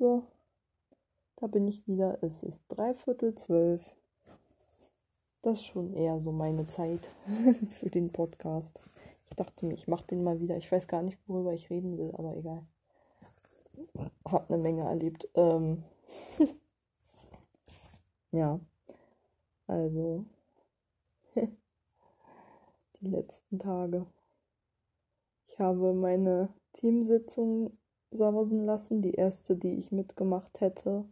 So, da bin ich wieder. Es ist dreiviertel zwölf. Das ist schon eher so meine Zeit für den Podcast. Ich dachte mir, ich mache den mal wieder. Ich weiß gar nicht, worüber ich reden will, aber egal. Hab eine Menge erlebt. Ähm ja, also die letzten Tage. Ich habe meine Teamsitzung sausen lassen, die erste, die ich mitgemacht hätte,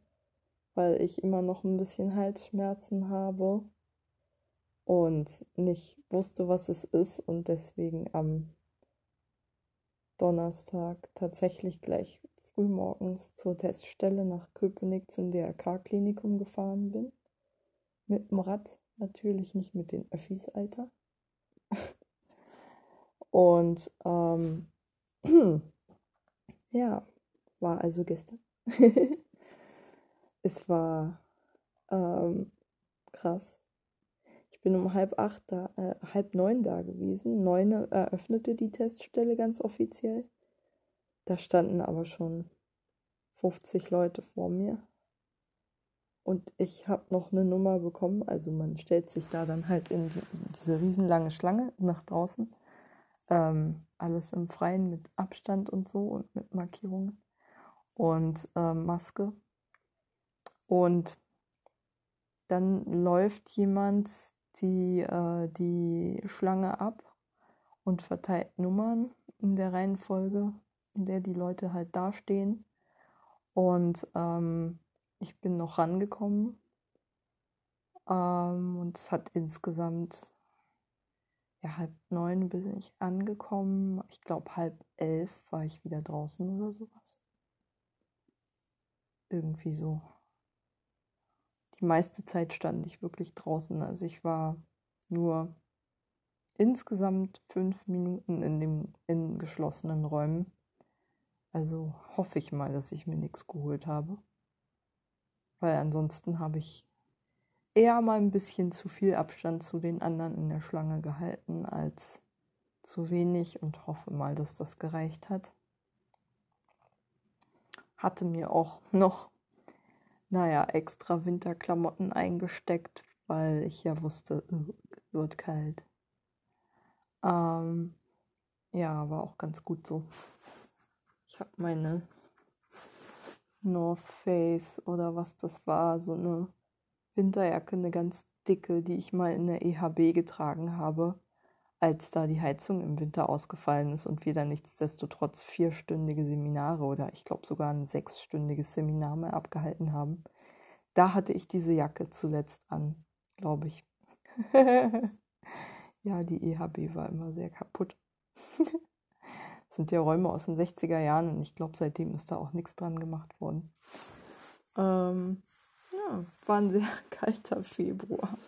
weil ich immer noch ein bisschen Halsschmerzen habe und nicht wusste, was es ist und deswegen am Donnerstag tatsächlich gleich frühmorgens zur Teststelle nach Köpenick zum DRK-Klinikum gefahren bin. Mit dem Rad, natürlich nicht mit den Öffis, Alter. und ähm, ja, war also gestern. es war ähm, krass. Ich bin um halb acht da, äh, halb neun da gewesen. Neun eröffnete die Teststelle ganz offiziell. Da standen aber schon 50 Leute vor mir. Und ich habe noch eine Nummer bekommen. Also man stellt sich da dann halt in diese riesenlange Schlange nach draußen. Ähm, alles im Freien mit Abstand und so und mit Markierungen und äh, Maske. Und dann läuft jemand die, äh, die Schlange ab und verteilt Nummern in der Reihenfolge, in der die Leute halt dastehen. Und ähm, ich bin noch rangekommen. Ähm, und es hat insgesamt ja, halb neun bin ich angekommen. Ich glaube, halb elf war ich wieder draußen oder sowas. Irgendwie so. Die meiste Zeit stand ich wirklich draußen. Also ich war nur insgesamt fünf Minuten in dem in geschlossenen Räumen. Also hoffe ich mal, dass ich mir nichts geholt habe. Weil ansonsten habe ich eher mal ein bisschen zu viel Abstand zu den anderen in der Schlange gehalten als zu wenig und hoffe mal, dass das gereicht hat. Hatte mir auch noch, naja, extra Winterklamotten eingesteckt, weil ich ja wusste, es wird kalt. Ähm, ja, war auch ganz gut so. Ich habe meine North Face oder was das war, so eine Winterjacke, eine ganz dicke, die ich mal in der EHB getragen habe, als da die Heizung im Winter ausgefallen ist und wir dann nichtsdestotrotz vierstündige Seminare oder ich glaube sogar ein sechsstündiges Seminar mehr abgehalten haben. Da hatte ich diese Jacke zuletzt an, glaube ich. ja, die EHB war immer sehr kaputt. das sind ja Räume aus den 60er Jahren und ich glaube, seitdem ist da auch nichts dran gemacht worden. Ähm, war ein sehr kalter Februar,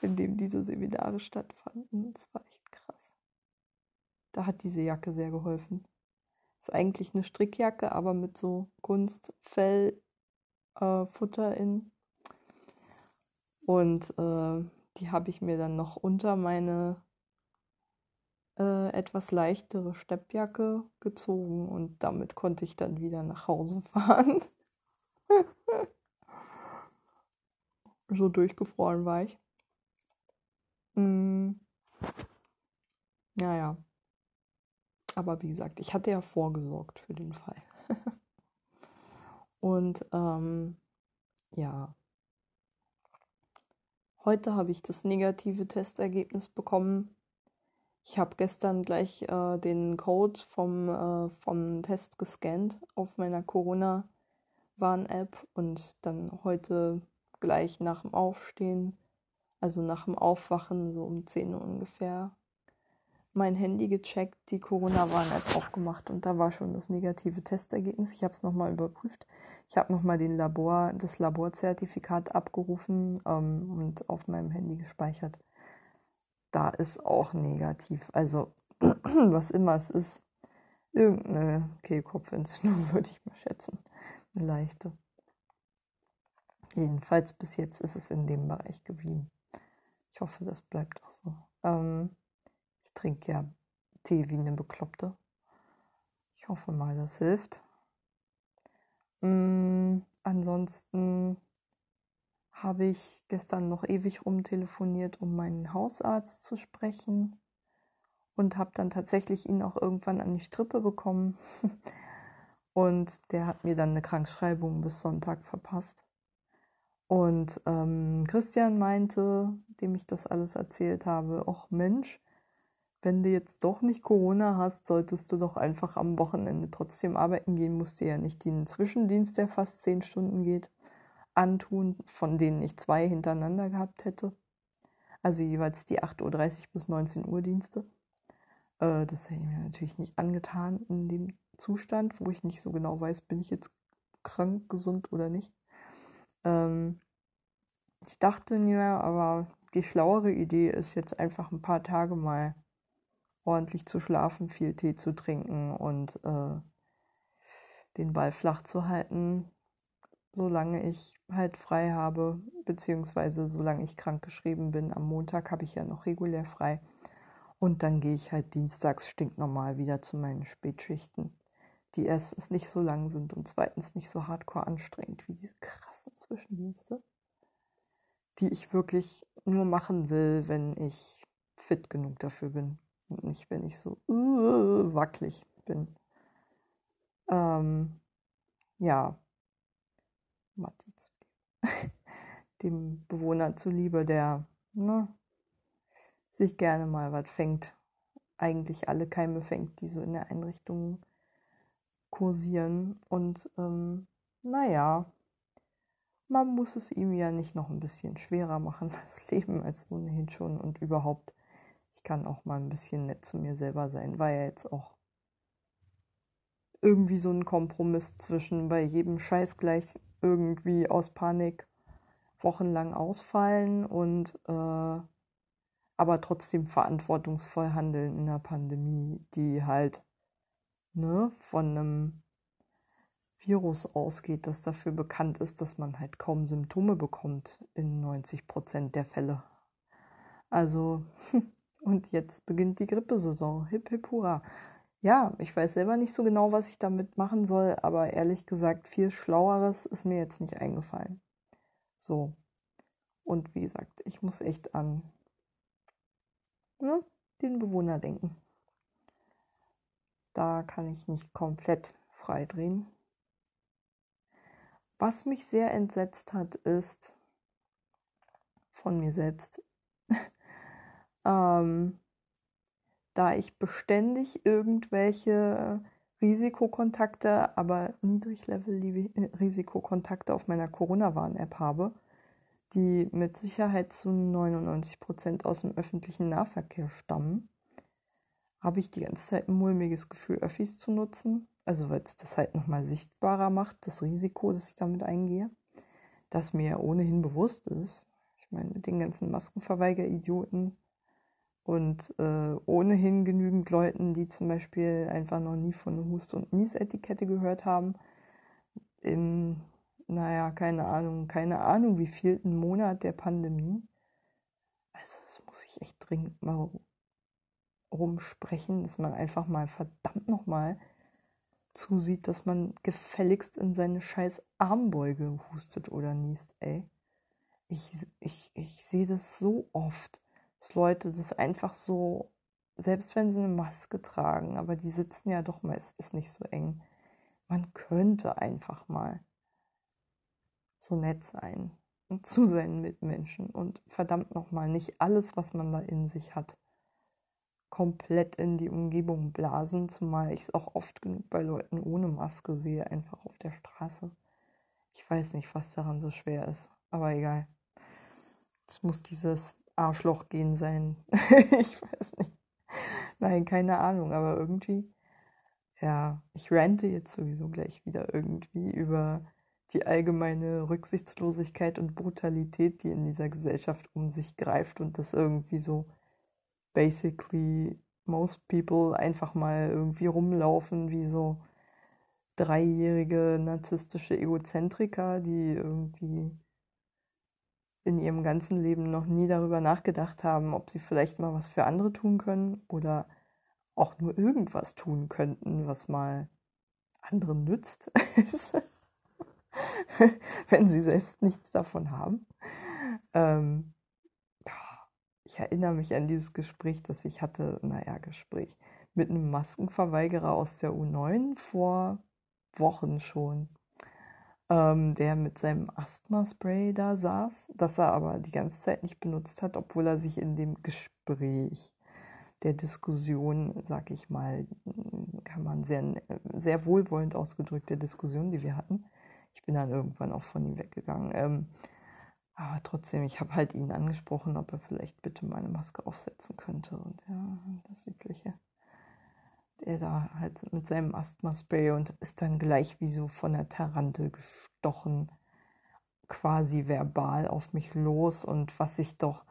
in dem diese Seminare stattfanden. Das war echt krass. Da hat diese Jacke sehr geholfen. Ist eigentlich eine Strickjacke, aber mit so Kunstfellfutter äh, in. Und äh, die habe ich mir dann noch unter meine äh, etwas leichtere Steppjacke gezogen und damit konnte ich dann wieder nach Hause fahren. So durchgefroren war ich. Mm. Naja. Aber wie gesagt, ich hatte ja vorgesorgt für den Fall. Und ähm, ja. Heute habe ich das negative Testergebnis bekommen. Ich habe gestern gleich äh, den Code vom, äh, vom Test gescannt auf meiner Corona-Warn-App und dann heute gleich nach dem Aufstehen, also nach dem Aufwachen, so um 10 Uhr ungefähr, mein Handy gecheckt, die Corona-Warn-App aufgemacht und da war schon das negative Testergebnis. Ich habe es nochmal überprüft. Ich habe nochmal Labor, das Laborzertifikat abgerufen ähm, und auf meinem Handy gespeichert. Da ist auch negativ. Also was immer es ist, irgendeine Kehlkopfentzündung würde ich mal schätzen. Eine leichte. Jedenfalls bis jetzt ist es in dem Bereich geblieben. Ich hoffe, das bleibt auch so. Ähm, ich trinke ja Tee wie eine Bekloppte. Ich hoffe mal, das hilft. Mm, ansonsten habe ich gestern noch ewig rumtelefoniert, um meinen Hausarzt zu sprechen und habe dann tatsächlich ihn auch irgendwann an die Strippe bekommen. und der hat mir dann eine Krankschreibung bis Sonntag verpasst. Und ähm, Christian meinte, dem ich das alles erzählt habe, ach Mensch, wenn du jetzt doch nicht Corona hast, solltest du doch einfach am Wochenende trotzdem arbeiten gehen, musst dir ja nicht den Zwischendienst, der fast zehn Stunden geht, antun, von denen ich zwei hintereinander gehabt hätte. Also jeweils die 8.30 Uhr bis 19 Uhr Dienste. Äh, das hätte ich mir natürlich nicht angetan in dem Zustand, wo ich nicht so genau weiß, bin ich jetzt krank, gesund oder nicht. Ähm, ich dachte mir, aber die schlauere Idee ist jetzt einfach ein paar Tage mal ordentlich zu schlafen, viel Tee zu trinken und äh, den Ball flach zu halten, solange ich halt frei habe, beziehungsweise solange ich krank geschrieben bin. Am Montag habe ich ja noch regulär frei. Und dann gehe ich halt dienstags stinknormal wieder zu meinen Spätschichten, die erstens nicht so lang sind und zweitens nicht so hardcore anstrengend wie diese krassen Zwischendienste, die ich wirklich nur machen will, wenn ich fit genug dafür bin und nicht, wenn ich so uh, wackelig bin. Ähm, ja, Matti dem Bewohner zuliebe, der ne, sich gerne mal was fängt, eigentlich alle Keime fängt, die so in der Einrichtung kursieren. Und ähm, naja, man muss es ihm ja nicht noch ein bisschen schwerer machen, das Leben als ohnehin schon und überhaupt. Ich kann auch mal ein bisschen nett zu mir selber sein. War ja jetzt auch irgendwie so ein Kompromiss zwischen bei jedem Scheiß gleich irgendwie aus Panik wochenlang ausfallen und äh, aber trotzdem verantwortungsvoll handeln in der Pandemie, die halt ne, von einem Virus ausgeht, das dafür bekannt ist, dass man halt kaum Symptome bekommt in 90 Prozent der Fälle. Also, und jetzt beginnt die Grippesaison. Hip, hip, hurra. Ja, ich weiß selber nicht so genau, was ich damit machen soll, aber ehrlich gesagt, viel Schlaueres ist mir jetzt nicht eingefallen. So. Und wie gesagt, ich muss echt an ne, den Bewohner denken. Da kann ich nicht komplett freidrehen. Was mich sehr entsetzt hat, ist von mir selbst, ähm, da ich beständig irgendwelche Risikokontakte, aber Niedriglevel-Risikokontakte auf meiner Corona-Warn-App habe, die mit Sicherheit zu 99 Prozent aus dem öffentlichen Nahverkehr stammen, habe ich die ganze Zeit ein mulmiges Gefühl, Öffis zu nutzen. Also weil es das halt nochmal sichtbarer macht, das Risiko, das ich damit eingehe, das mir ohnehin bewusst ist. Ich meine, mit den ganzen Maskenverweiger-Idioten und äh, ohnehin genügend Leuten, die zum Beispiel einfach noch nie von Hust- und Nies-Etikette gehört haben, in naja, keine Ahnung, keine Ahnung, wie vielten Monat der Pandemie. Also das muss ich echt dringend mal rumsprechen, dass man einfach mal verdammt nochmal zusieht, dass man gefälligst in seine scheiß Armbeuge hustet oder niest, ey. Ich, ich, ich sehe das so oft, dass Leute das einfach so, selbst wenn sie eine Maske tragen, aber die sitzen ja doch meistens nicht so eng. Man könnte einfach mal so nett sein zu seinen Mitmenschen und verdammt nochmal nicht alles, was man da in sich hat, komplett in die Umgebung blasen, zumal ich es auch oft genug bei Leuten ohne Maske sehe, einfach auf der Straße. Ich weiß nicht, was daran so schwer ist, aber egal. Es muss dieses Arschloch-Gehen sein. ich weiß nicht. Nein, keine Ahnung, aber irgendwie, ja, ich rante jetzt sowieso gleich wieder irgendwie über die allgemeine Rücksichtslosigkeit und Brutalität, die in dieser Gesellschaft um sich greift und das irgendwie so basically most people einfach mal irgendwie rumlaufen wie so dreijährige narzisstische Egozentriker, die irgendwie in ihrem ganzen Leben noch nie darüber nachgedacht haben, ob sie vielleicht mal was für andere tun können oder auch nur irgendwas tun könnten, was mal anderen nützt. wenn sie selbst nichts davon haben. Ähm, ich erinnere mich an dieses Gespräch, das ich hatte, naja, Gespräch mit einem Maskenverweigerer aus der U9 vor Wochen schon, ähm, der mit seinem Asthma-Spray da saß, das er aber die ganze Zeit nicht benutzt hat, obwohl er sich in dem Gespräch der Diskussion, sag ich mal, kann man sehr, sehr wohlwollend ausgedrückt, der Diskussion, die wir hatten. Ich bin dann irgendwann auch von ihm weggegangen. Ähm, aber trotzdem, ich habe halt ihn angesprochen, ob er vielleicht bitte meine Maske aufsetzen könnte. Und ja, das Übliche. Der da halt mit seinem Asthma-Spray und ist dann gleich wie so von der Tarantel gestochen, quasi verbal auf mich los und was ich doch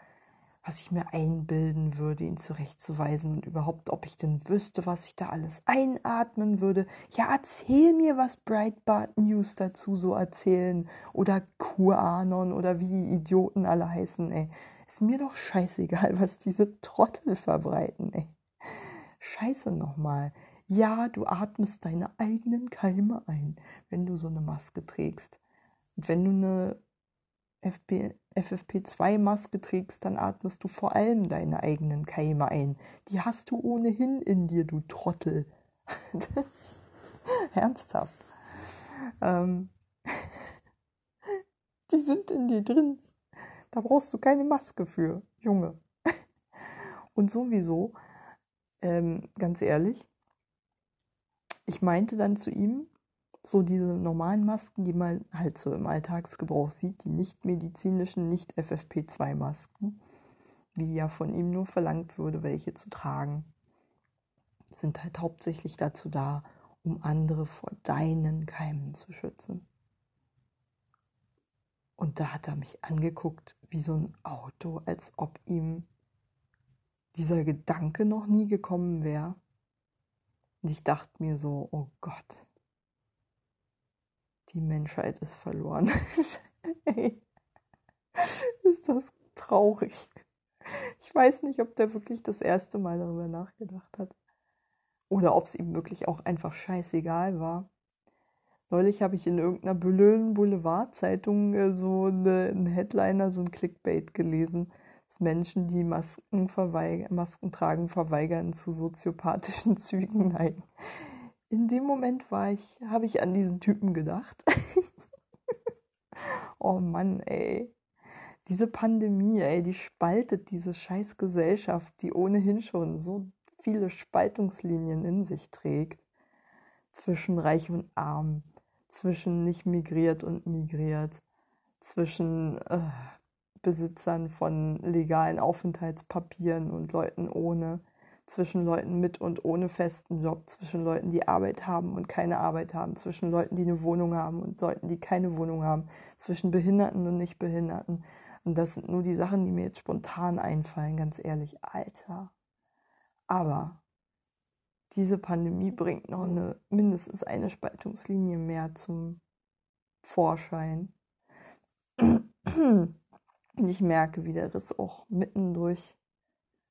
was ich mir einbilden würde, ihn zurechtzuweisen und überhaupt, ob ich denn wüsste, was ich da alles einatmen würde. Ja, erzähl mir, was Breitbart News dazu so erzählen oder QAnon oder wie die Idioten alle heißen, ey. Ist mir doch scheißegal, was diese Trottel verbreiten, ey. Scheiße nochmal. Ja, du atmest deine eigenen Keime ein, wenn du so eine Maske trägst. Und wenn du eine FFP2-Maske trägst, dann atmest du vor allem deine eigenen Keime ein. Die hast du ohnehin in dir, du Trottel. Ernsthaft. Ähm, die sind in dir drin. Da brauchst du keine Maske für, Junge. Und sowieso, ähm, ganz ehrlich, ich meinte dann zu ihm, so diese normalen Masken, die man halt so im Alltagsgebrauch sieht, die nicht medizinischen, nicht FFP2-Masken, wie ja von ihm nur verlangt würde, welche zu tragen, sind halt hauptsächlich dazu da, um andere vor deinen Keimen zu schützen. Und da hat er mich angeguckt wie so ein Auto, als ob ihm dieser Gedanke noch nie gekommen wäre. Und ich dachte mir so, oh Gott, die Menschheit ist verloren. Ey, ist das traurig. Ich weiß nicht, ob der wirklich das erste Mal darüber nachgedacht hat. Oder ob es ihm wirklich auch einfach scheißegal war. Neulich habe ich in irgendeiner blöden Boulevardzeitung äh, so eine, einen Headliner, so ein Clickbait gelesen, dass Menschen, die Masken, Masken tragen, verweigern, zu soziopathischen Zügen neigen in dem Moment war ich, habe ich an diesen Typen gedacht. oh Mann, ey. Diese Pandemie, ey, die spaltet diese scheiß Gesellschaft, die ohnehin schon so viele Spaltungslinien in sich trägt. Zwischen Reich und Arm, zwischen nicht migriert und migriert, zwischen äh, Besitzern von legalen Aufenthaltspapieren und Leuten ohne zwischen Leuten mit und ohne festen Job, zwischen Leuten, die Arbeit haben und keine Arbeit haben, zwischen Leuten, die eine Wohnung haben und Leuten, die keine Wohnung haben, zwischen Behinderten und Nichtbehinderten. Und das sind nur die Sachen, die mir jetzt spontan einfallen, ganz ehrlich. Alter. Aber diese Pandemie bringt noch eine, mindestens eine Spaltungslinie mehr zum Vorschein. Und ich merke, wie der Riss auch mitten durch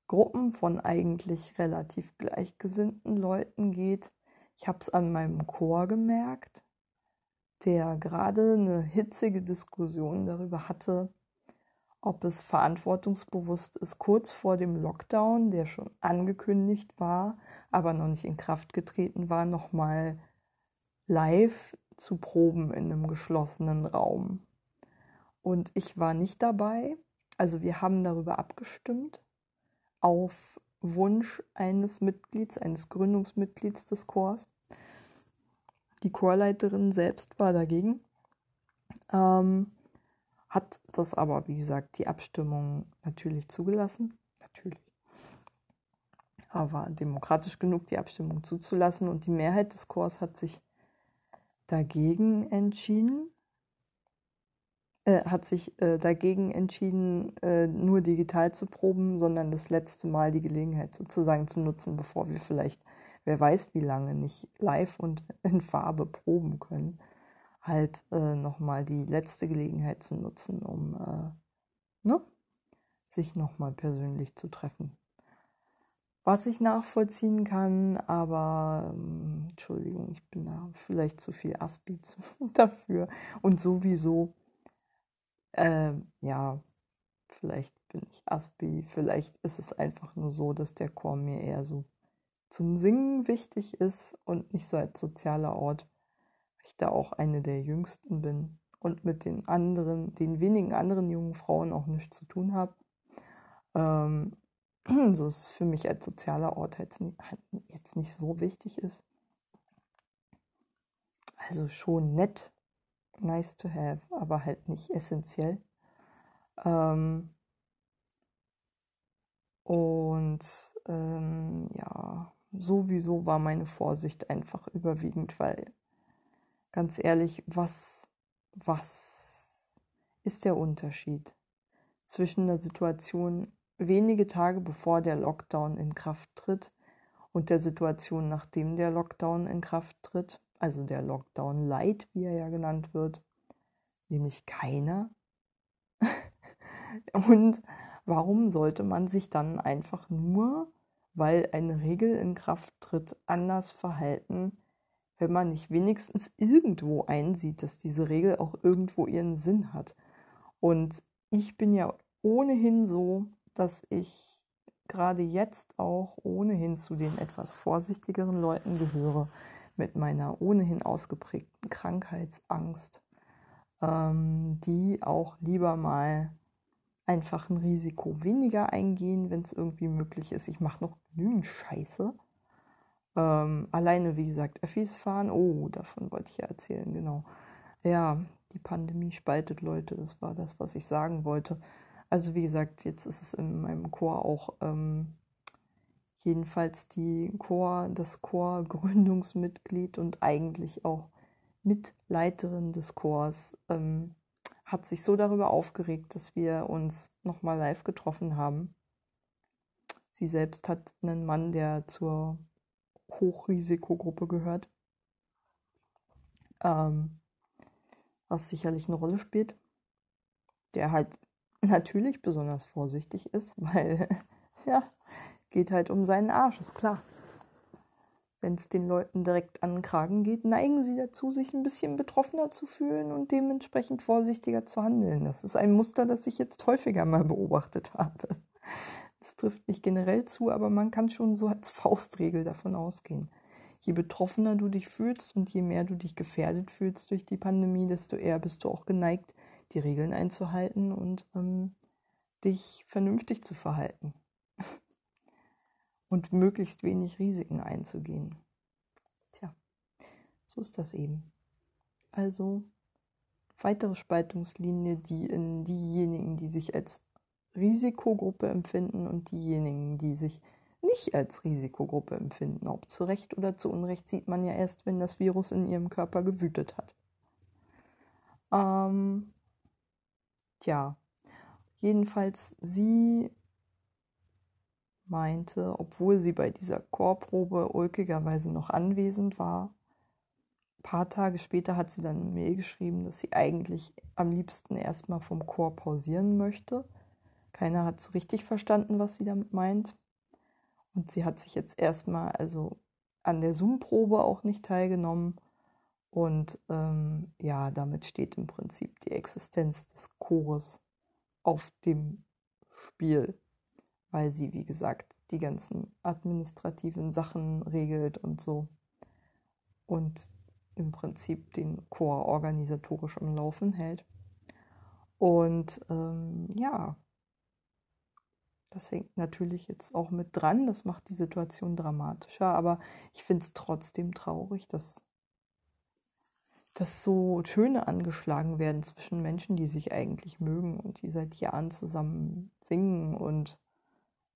Gruppen von eigentlich relativ gleichgesinnten Leuten geht. Ich habe es an meinem Chor gemerkt, der gerade eine hitzige Diskussion darüber hatte, ob es verantwortungsbewusst ist, kurz vor dem Lockdown, der schon angekündigt war, aber noch nicht in Kraft getreten war, nochmal live zu proben in einem geschlossenen Raum. Und ich war nicht dabei. Also wir haben darüber abgestimmt auf Wunsch eines Mitglieds, eines Gründungsmitglieds des Chors. Die Chorleiterin selbst war dagegen, ähm, hat das aber, wie gesagt, die Abstimmung natürlich zugelassen. Natürlich. Aber demokratisch genug, die Abstimmung zuzulassen. Und die Mehrheit des Chors hat sich dagegen entschieden äh, hat sich äh, dagegen entschieden, äh, nur digital zu proben, sondern das letzte Mal die Gelegenheit sozusagen zu nutzen, bevor wir vielleicht, wer weiß wie lange, nicht live und in Farbe proben können, halt äh, nochmal die letzte Gelegenheit zu nutzen, um äh, ne, sich nochmal persönlich zu treffen. was ich nachvollziehen kann, aber ähm, Entschuldigung, ich bin da vielleicht zu viel Aspi dafür. Und sowieso, äh, ja, vielleicht bin ich Aspi, vielleicht ist es einfach nur so, dass der Chor mir eher so zum Singen wichtig ist und nicht so als sozialer Ort, weil ich da auch eine der jüngsten bin und mit den anderen, den wenigen anderen jungen Frauen auch nichts zu tun habe. Ähm, so ist für mich als sozialer Ort jetzt nicht so wichtig ist. Also schon nett, nice to have, aber halt nicht essentiell. Ähm und ähm, ja, sowieso war meine Vorsicht einfach überwiegend, weil ganz ehrlich, was, was ist der Unterschied zwischen der Situation wenige Tage bevor der Lockdown in Kraft tritt und der Situation, nachdem der Lockdown in Kraft tritt, also der Lockdown Light, wie er ja genannt wird, nämlich keiner. und warum sollte man sich dann einfach nur, weil eine Regel in Kraft tritt, anders verhalten, wenn man nicht wenigstens irgendwo einsieht, dass diese Regel auch irgendwo ihren Sinn hat? Und ich bin ja ohnehin so, dass ich gerade jetzt auch ohnehin zu den etwas vorsichtigeren Leuten gehöre, mit meiner ohnehin ausgeprägten Krankheitsangst, ähm, die auch lieber mal einfach ein Risiko weniger eingehen, wenn es irgendwie möglich ist. Ich mache noch genügend Scheiße. Ähm, alleine, wie gesagt, Öffis fahren. Oh, davon wollte ich ja erzählen, genau. Ja, die Pandemie spaltet Leute, das war das, was ich sagen wollte. Also wie gesagt, jetzt ist es in meinem Chor auch ähm, jedenfalls die Chor, das Chor-Gründungsmitglied und eigentlich auch Mitleiterin des Chors ähm, hat sich so darüber aufgeregt, dass wir uns nochmal live getroffen haben. Sie selbst hat einen Mann, der zur Hochrisikogruppe gehört, ähm, was sicherlich eine Rolle spielt, der halt natürlich besonders vorsichtig ist, weil, ja, geht halt um seinen Arsch, ist klar. Wenn es den Leuten direkt an den Kragen geht, neigen sie dazu, sich ein bisschen betroffener zu fühlen und dementsprechend vorsichtiger zu handeln. Das ist ein Muster, das ich jetzt häufiger mal beobachtet habe. Das trifft nicht generell zu, aber man kann schon so als Faustregel davon ausgehen. Je betroffener du dich fühlst und je mehr du dich gefährdet fühlst durch die Pandemie, desto eher bist du auch geneigt, die Regeln einzuhalten und ähm, dich vernünftig zu verhalten und möglichst wenig Risiken einzugehen. Tja, so ist das eben. Also weitere Spaltungslinie, die in diejenigen, die sich als Risikogruppe empfinden und diejenigen, die sich nicht als Risikogruppe empfinden. Ob zu Recht oder zu Unrecht sieht man ja erst, wenn das Virus in ihrem Körper gewütet hat. Ähm, Tja, jedenfalls sie meinte, obwohl sie bei dieser Chorprobe ulkigerweise noch anwesend war, ein paar Tage später hat sie dann eine Mail geschrieben, dass sie eigentlich am liebsten erstmal vom Chor pausieren möchte. Keiner hat so richtig verstanden, was sie damit meint. Und sie hat sich jetzt erstmal also an der Zoom-Probe auch nicht teilgenommen und ähm, ja, damit steht im Prinzip die Existenz des Chores auf dem Spiel, weil sie, wie gesagt, die ganzen administrativen Sachen regelt und so. Und im Prinzip den Chor organisatorisch am Laufen hält. Und ähm, ja, das hängt natürlich jetzt auch mit dran. Das macht die Situation dramatischer. Aber ich finde es trotzdem traurig, dass dass so Töne angeschlagen werden zwischen Menschen, die sich eigentlich mögen und die seit Jahren zusammen singen und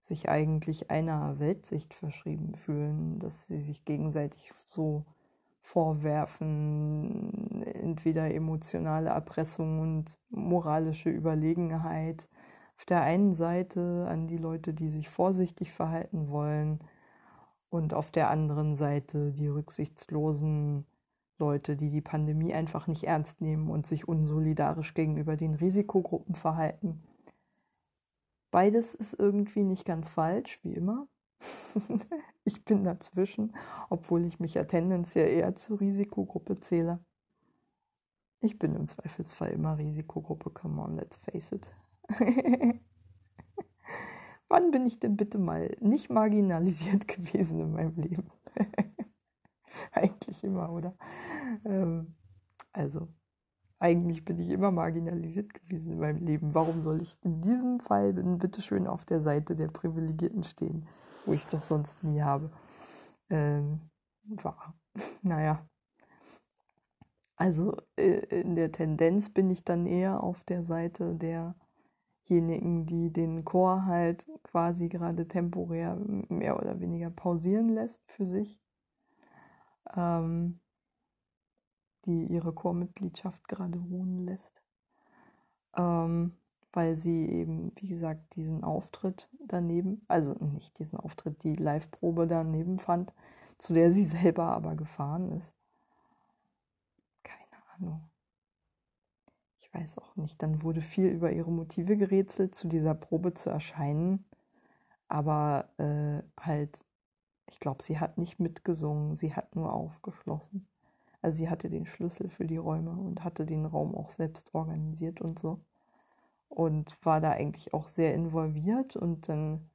sich eigentlich einer Weltsicht verschrieben fühlen, dass sie sich gegenseitig so vorwerfen, entweder emotionale Erpressung und moralische Überlegenheit auf der einen Seite an die Leute, die sich vorsichtig verhalten wollen und auf der anderen Seite die rücksichtslosen Leute, die die Pandemie einfach nicht ernst nehmen und sich unsolidarisch gegenüber den Risikogruppen verhalten. Beides ist irgendwie nicht ganz falsch, wie immer. ich bin dazwischen, obwohl ich mich ja tendenziell eher zur Risikogruppe zähle. Ich bin im Zweifelsfall immer Risikogruppe, come on, let's face it. Wann bin ich denn bitte mal nicht marginalisiert gewesen in meinem Leben? eigentlich immer, oder? Ähm, also, eigentlich bin ich immer marginalisiert gewesen in meinem Leben. Warum soll ich in diesem Fall denn bitte schön auf der Seite der Privilegierten stehen, wo ich es doch sonst nie habe? Ähm, war. Naja. Also äh, in der Tendenz bin ich dann eher auf der Seite derjenigen, die den Chor halt quasi gerade temporär mehr oder weniger pausieren lässt für sich ähm, die ihre Chormitgliedschaft gerade ruhen lässt, ähm, weil sie eben, wie gesagt, diesen Auftritt daneben, also nicht diesen Auftritt, die Live-Probe daneben fand, zu der sie selber aber gefahren ist. Keine Ahnung. Ich weiß auch nicht. Dann wurde viel über ihre Motive gerätselt, zu dieser Probe zu erscheinen. Aber äh, halt ich glaube, sie hat nicht mitgesungen, sie hat nur aufgeschlossen. Also sie hatte den Schlüssel für die Räume und hatte den Raum auch selbst organisiert und so. Und war da eigentlich auch sehr involviert und dann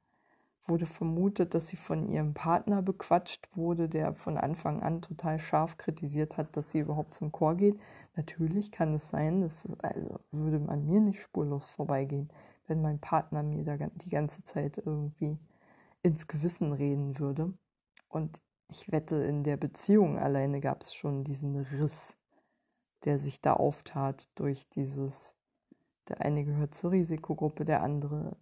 wurde vermutet, dass sie von ihrem Partner bequatscht wurde, der von Anfang an total scharf kritisiert hat, dass sie überhaupt zum Chor geht. Natürlich kann es sein, das also würde an mir nicht spurlos vorbeigehen, wenn mein Partner mir da die ganze Zeit irgendwie ins Gewissen reden würde. Und ich wette, in der Beziehung alleine gab es schon diesen Riss, der sich da auftat durch dieses, der eine gehört zur Risikogruppe, der andere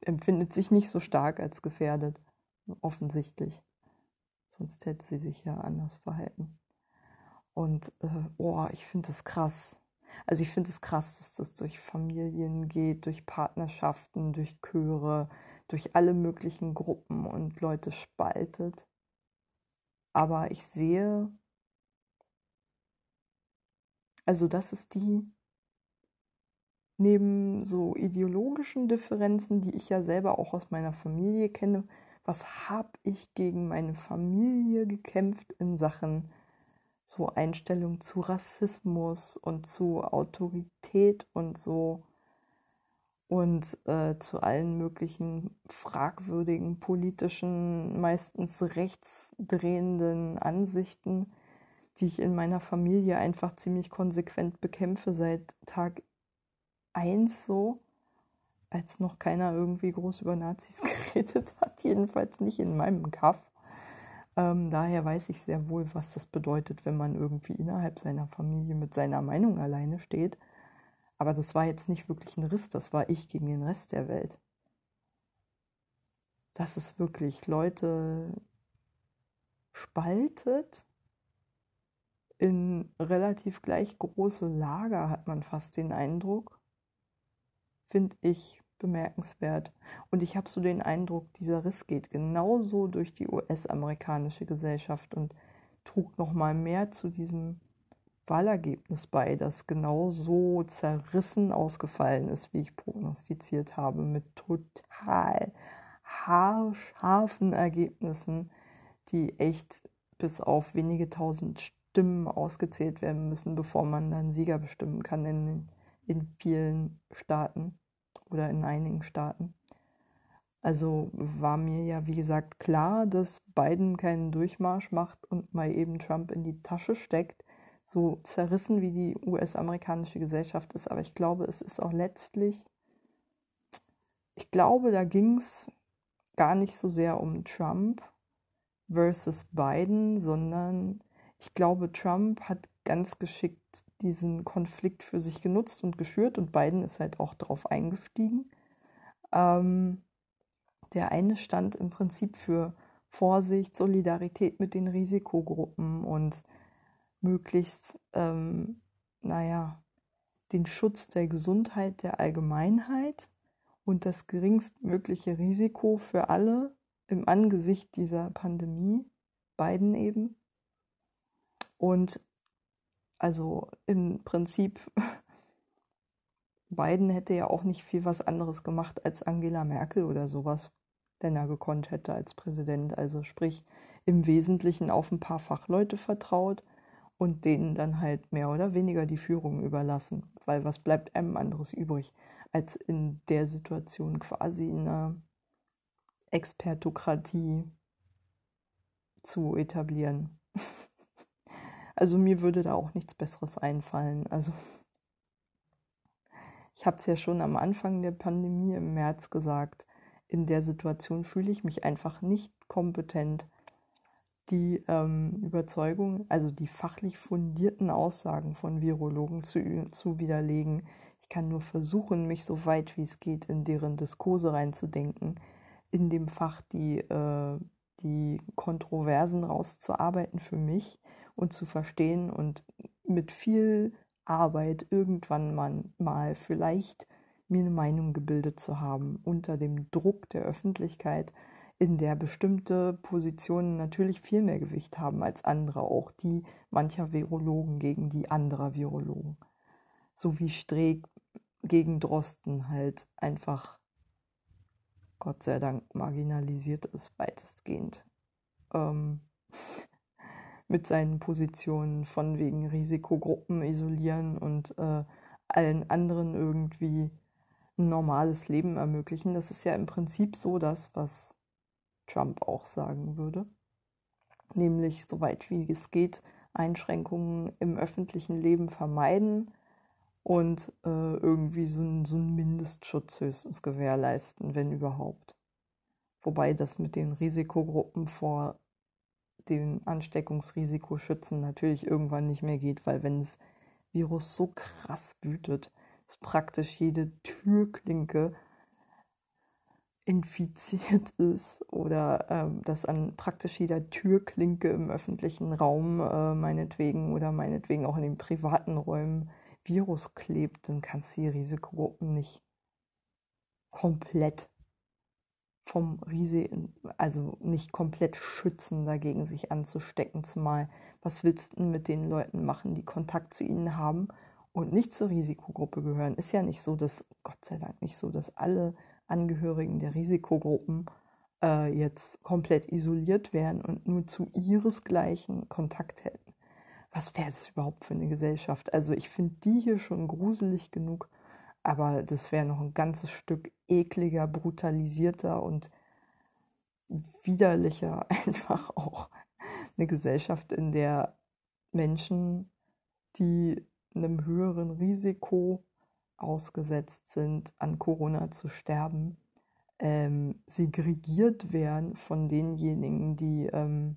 empfindet sich nicht so stark als gefährdet, offensichtlich. Sonst hätte sie sich ja anders verhalten. Und äh, oh, ich finde das krass. Also ich finde es das krass, dass das durch Familien geht, durch Partnerschaften, durch Chöre, durch alle möglichen Gruppen und Leute spaltet. Aber ich sehe, also das ist die, neben so ideologischen Differenzen, die ich ja selber auch aus meiner Familie kenne, was habe ich gegen meine Familie gekämpft in Sachen so Einstellung zu Rassismus und zu Autorität und so und äh, zu allen möglichen fragwürdigen politischen, meistens rechtsdrehenden Ansichten, die ich in meiner Familie einfach ziemlich konsequent bekämpfe seit Tag 1 so, als noch keiner irgendwie groß über Nazis geredet hat, jedenfalls nicht in meinem Kaff. Ähm, daher weiß ich sehr wohl, was das bedeutet, wenn man irgendwie innerhalb seiner Familie mit seiner Meinung alleine steht aber das war jetzt nicht wirklich ein Riss, das war ich gegen den Rest der Welt. Dass es wirklich Leute spaltet in relativ gleich große Lager, hat man fast den Eindruck, finde ich bemerkenswert. Und ich habe so den Eindruck, dieser Riss geht genauso durch die US-amerikanische Gesellschaft und trug noch mal mehr zu diesem Wahlergebnis bei, das genau so zerrissen ausgefallen ist, wie ich prognostiziert habe, mit total haarscharfen Ergebnissen, die echt bis auf wenige tausend Stimmen ausgezählt werden müssen, bevor man dann Sieger bestimmen kann in, in vielen Staaten oder in einigen Staaten. Also war mir ja, wie gesagt, klar, dass Biden keinen Durchmarsch macht und mal eben Trump in die Tasche steckt so zerrissen wie die US-amerikanische Gesellschaft ist. Aber ich glaube, es ist auch letztlich, ich glaube, da ging es gar nicht so sehr um Trump versus Biden, sondern ich glaube, Trump hat ganz geschickt diesen Konflikt für sich genutzt und geschürt und Biden ist halt auch darauf eingestiegen. Ähm, der eine stand im Prinzip für Vorsicht, Solidarität mit den Risikogruppen und möglichst, ähm, naja, den Schutz der Gesundheit der Allgemeinheit und das geringstmögliche Risiko für alle im Angesicht dieser Pandemie, beiden eben. Und also im Prinzip, Biden hätte ja auch nicht viel was anderes gemacht als Angela Merkel oder sowas wenn er gekonnt hätte als Präsident. Also sprich, im Wesentlichen auf ein paar Fachleute vertraut und denen dann halt mehr oder weniger die Führung überlassen. Weil was bleibt einem anderes übrig, als in der Situation quasi eine Expertokratie zu etablieren. Also mir würde da auch nichts Besseres einfallen. Also ich habe es ja schon am Anfang der Pandemie im März gesagt. In der Situation fühle ich mich einfach nicht kompetent, die ähm, Überzeugung, also die fachlich fundierten Aussagen von Virologen zu, zu widerlegen. Ich kann nur versuchen, mich so weit wie es geht in deren Diskurse reinzudenken, in dem Fach die, äh, die Kontroversen rauszuarbeiten für mich und zu verstehen und mit viel Arbeit irgendwann mal, mal vielleicht mir eine Meinung gebildet zu haben unter dem Druck der Öffentlichkeit, in der bestimmte Positionen natürlich viel mehr Gewicht haben als andere, auch die mancher Virologen gegen die anderer Virologen. So wie Streeck gegen Drosten halt einfach, Gott sei Dank, marginalisiert ist, weitestgehend. Ähm, mit seinen Positionen von wegen Risikogruppen isolieren und äh, allen anderen irgendwie ein normales Leben ermöglichen. Das ist ja im Prinzip so das, was Trump auch sagen würde. Nämlich, soweit wie es geht, Einschränkungen im öffentlichen Leben vermeiden und äh, irgendwie so, ein, so einen Mindestschutz höchstens gewährleisten, wenn überhaupt. Wobei das mit den Risikogruppen vor dem Ansteckungsrisiko schützen natürlich irgendwann nicht mehr geht, weil wenn das Virus so krass wütet, ist praktisch jede Türklinke infiziert ist oder äh, dass an praktisch jeder Türklinke im öffentlichen Raum äh, meinetwegen oder meinetwegen auch in den privaten Räumen Virus klebt, dann kannst du die Risikogruppen nicht komplett vom Risiko, also nicht komplett schützen dagegen, sich anzustecken. Zumal, was willst du mit den Leuten machen, die Kontakt zu ihnen haben und nicht zur Risikogruppe gehören? Ist ja nicht so, dass, Gott sei Dank nicht so, dass alle Angehörigen der Risikogruppen äh, jetzt komplett isoliert wären und nur zu ihresgleichen Kontakt hätten. Was wäre das überhaupt für eine Gesellschaft? Also ich finde die hier schon gruselig genug aber das wäre noch ein ganzes Stück ekliger, brutalisierter und widerlicher einfach auch eine Gesellschaft, in der Menschen, die einem höheren Risiko ausgesetzt sind, an Corona zu sterben, ähm, segregiert werden von denjenigen, die ähm,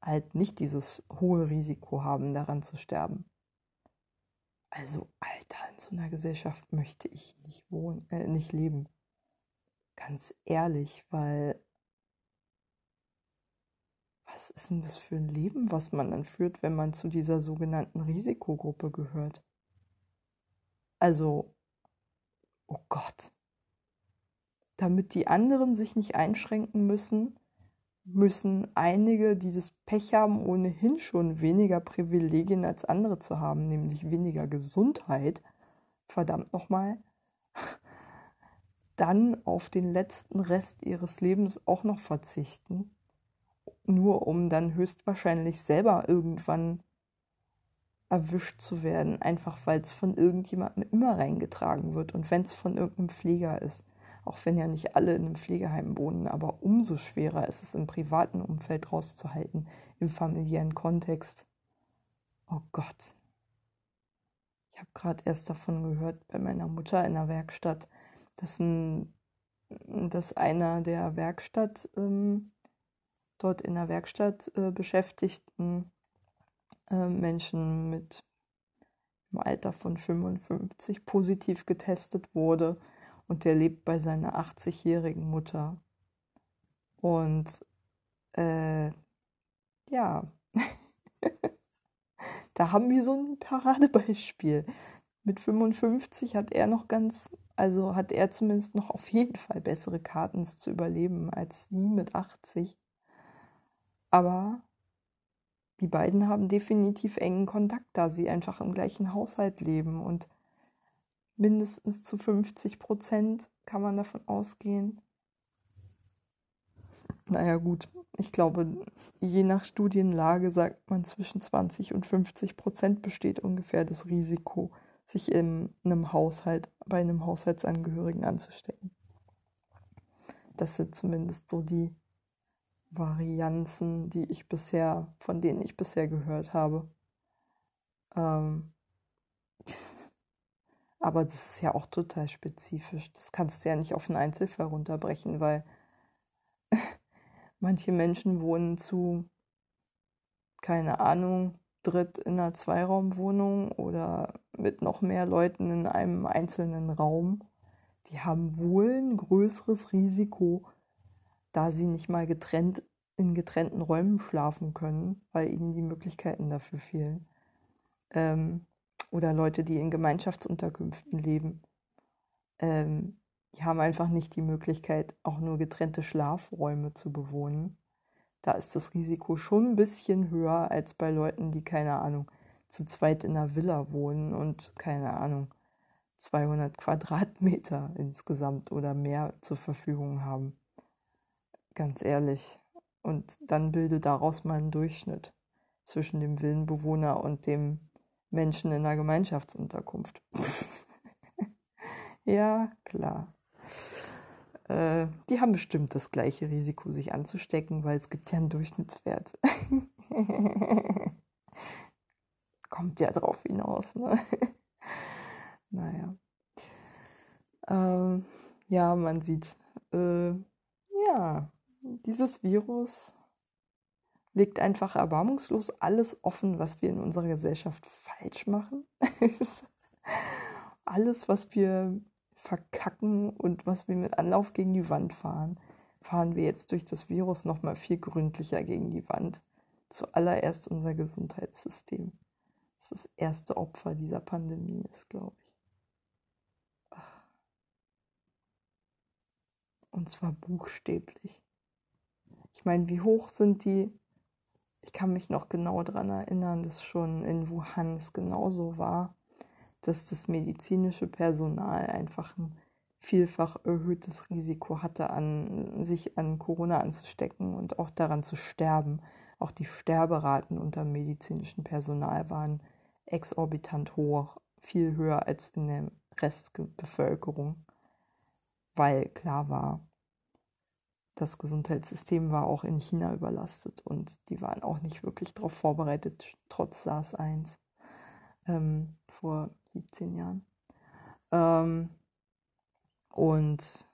halt nicht dieses hohe Risiko haben, daran zu sterben. Also, Alter, in so einer Gesellschaft möchte ich nicht wohnen, äh, nicht leben. Ganz ehrlich, weil was ist denn das für ein Leben, was man dann führt, wenn man zu dieser sogenannten Risikogruppe gehört? Also, oh Gott. Damit die anderen sich nicht einschränken müssen, müssen einige, die das Pech haben, ohnehin schon weniger Privilegien als andere zu haben, nämlich weniger Gesundheit, verdammt nochmal, dann auf den letzten Rest ihres Lebens auch noch verzichten, nur um dann höchstwahrscheinlich selber irgendwann erwischt zu werden, einfach weil es von irgendjemandem immer reingetragen wird und wenn es von irgendeinem Pfleger ist auch wenn ja nicht alle in einem Pflegeheim wohnen, aber umso schwerer ist es im privaten Umfeld rauszuhalten, im familiären Kontext. Oh Gott. Ich habe gerade erst davon gehört bei meiner Mutter in der Werkstatt, dass, ein, dass einer der Werkstatt, ähm, dort in der Werkstatt äh, beschäftigten äh, Menschen mit im Alter von 55 positiv getestet wurde und der lebt bei seiner 80-jährigen Mutter. Und äh, ja, da haben wir so ein Paradebeispiel. Mit 55 hat er noch ganz, also hat er zumindest noch auf jeden Fall bessere Karten zu überleben als sie mit 80. Aber die beiden haben definitiv engen Kontakt, da sie einfach im gleichen Haushalt leben und mindestens zu 50 Prozent kann man davon ausgehen, naja gut, ich glaube, je nach Studienlage sagt man zwischen 20 und 50 Prozent besteht ungefähr das Risiko, sich in einem Haushalt, bei einem Haushaltsangehörigen anzustecken. Das sind zumindest so die Varianzen, die ich bisher, von denen ich bisher gehört habe. Ähm Aber das ist ja auch total spezifisch. Das kannst du ja nicht auf einen Einzelfall runterbrechen, weil manche Menschen wohnen zu, keine Ahnung, dritt in einer Zweiraumwohnung oder mit noch mehr Leuten in einem einzelnen Raum. Die haben wohl ein größeres Risiko, da sie nicht mal getrennt in getrennten Räumen schlafen können, weil ihnen die Möglichkeiten dafür fehlen. Ähm, oder Leute, die in Gemeinschaftsunterkünften leben, ähm, die haben einfach nicht die Möglichkeit, auch nur getrennte Schlafräume zu bewohnen. Da ist das Risiko schon ein bisschen höher als bei Leuten, die, keine Ahnung, zu zweit in einer Villa wohnen und, keine Ahnung, 200 Quadratmeter insgesamt oder mehr zur Verfügung haben. Ganz ehrlich. Und dann bilde daraus mal einen Durchschnitt zwischen dem Villenbewohner und dem Menschen in einer Gemeinschaftsunterkunft. ja, klar. Äh, die haben bestimmt das gleiche Risiko, sich anzustecken, weil es gibt ja einen Durchschnittswert. Kommt ja drauf hinaus, ne? naja. Ähm, ja, man sieht, äh, ja, dieses Virus legt einfach erbarmungslos alles offen, was wir in unserer Gesellschaft falsch machen. alles, was wir verkacken und was wir mit Anlauf gegen die Wand fahren, fahren wir jetzt durch das Virus noch mal viel gründlicher gegen die Wand. Zuallererst unser Gesundheitssystem. Das ist das erste Opfer dieser Pandemie ist, glaube ich. Und zwar buchstäblich. Ich meine, wie hoch sind die? Ich kann mich noch genau daran erinnern, dass schon in Wuhan es genauso war, dass das medizinische Personal einfach ein vielfach erhöhtes Risiko hatte, an, sich an Corona anzustecken und auch daran zu sterben. Auch die Sterberaten unter medizinischem Personal waren exorbitant hoch, viel höher als in der Restbevölkerung, weil klar war, das Gesundheitssystem war auch in China überlastet und die waren auch nicht wirklich darauf vorbereitet, trotz SARS-1 ähm, vor 17 Jahren. Ähm, und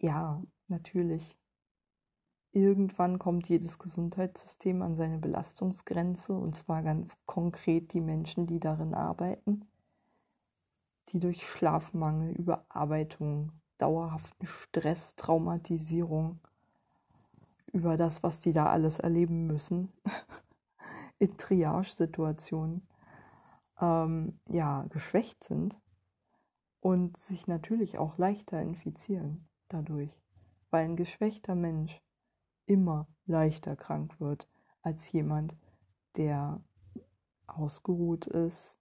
ja, natürlich, irgendwann kommt jedes Gesundheitssystem an seine Belastungsgrenze und zwar ganz konkret die Menschen, die darin arbeiten, die durch Schlafmangel, Überarbeitung, dauerhaften Stress, Traumatisierung, über das, was die da alles erleben müssen, in Triage-Situationen, ähm, ja, geschwächt sind und sich natürlich auch leichter infizieren dadurch, weil ein geschwächter Mensch immer leichter krank wird als jemand, der ausgeruht ist,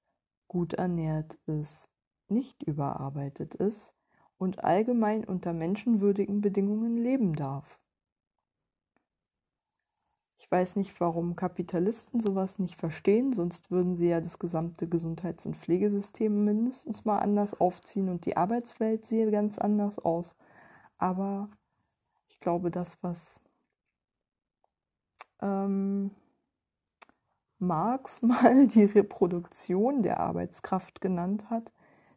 gut ernährt ist, nicht überarbeitet ist und allgemein unter menschenwürdigen Bedingungen leben darf. Ich weiß nicht, warum Kapitalisten sowas nicht verstehen, sonst würden sie ja das gesamte Gesundheits- und Pflegesystem mindestens mal anders aufziehen und die Arbeitswelt sehe ganz anders aus. Aber ich glaube, das, was ähm, Marx mal die Reproduktion der Arbeitskraft genannt hat,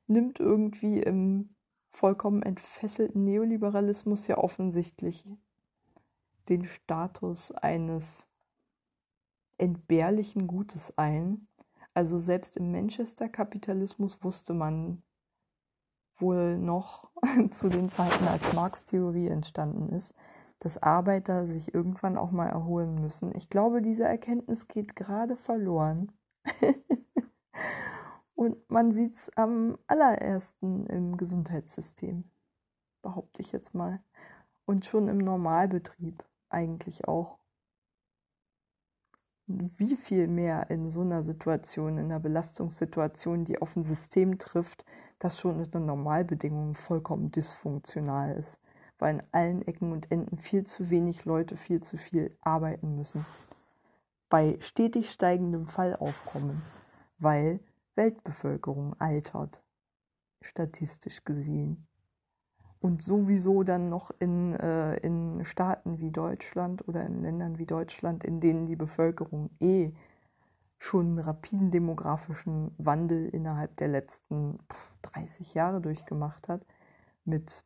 nimmt irgendwie im vollkommen entfesselten Neoliberalismus ja offensichtlich den Status eines entbehrlichen Gutes ein. Also selbst im Manchester-Kapitalismus wusste man wohl noch zu den Zeiten, als Marx-Theorie entstanden ist, dass Arbeiter sich irgendwann auch mal erholen müssen. Ich glaube, diese Erkenntnis geht gerade verloren. Und man sieht es am allerersten im Gesundheitssystem, behaupte ich jetzt mal. Und schon im Normalbetrieb eigentlich auch. Wie viel mehr in so einer Situation, in einer Belastungssituation, die auf ein System trifft, das schon unter Normalbedingungen vollkommen dysfunktional ist. weil in allen Ecken und Enden viel zu wenig Leute viel zu viel arbeiten müssen. Bei stetig steigendem Fallaufkommen, weil Weltbevölkerung altert, statistisch gesehen. Und sowieso dann noch in, äh, in Staaten wie Deutschland oder in Ländern wie Deutschland, in denen die Bevölkerung eh schon einen rapiden demografischen Wandel innerhalb der letzten 30 Jahre durchgemacht hat, mit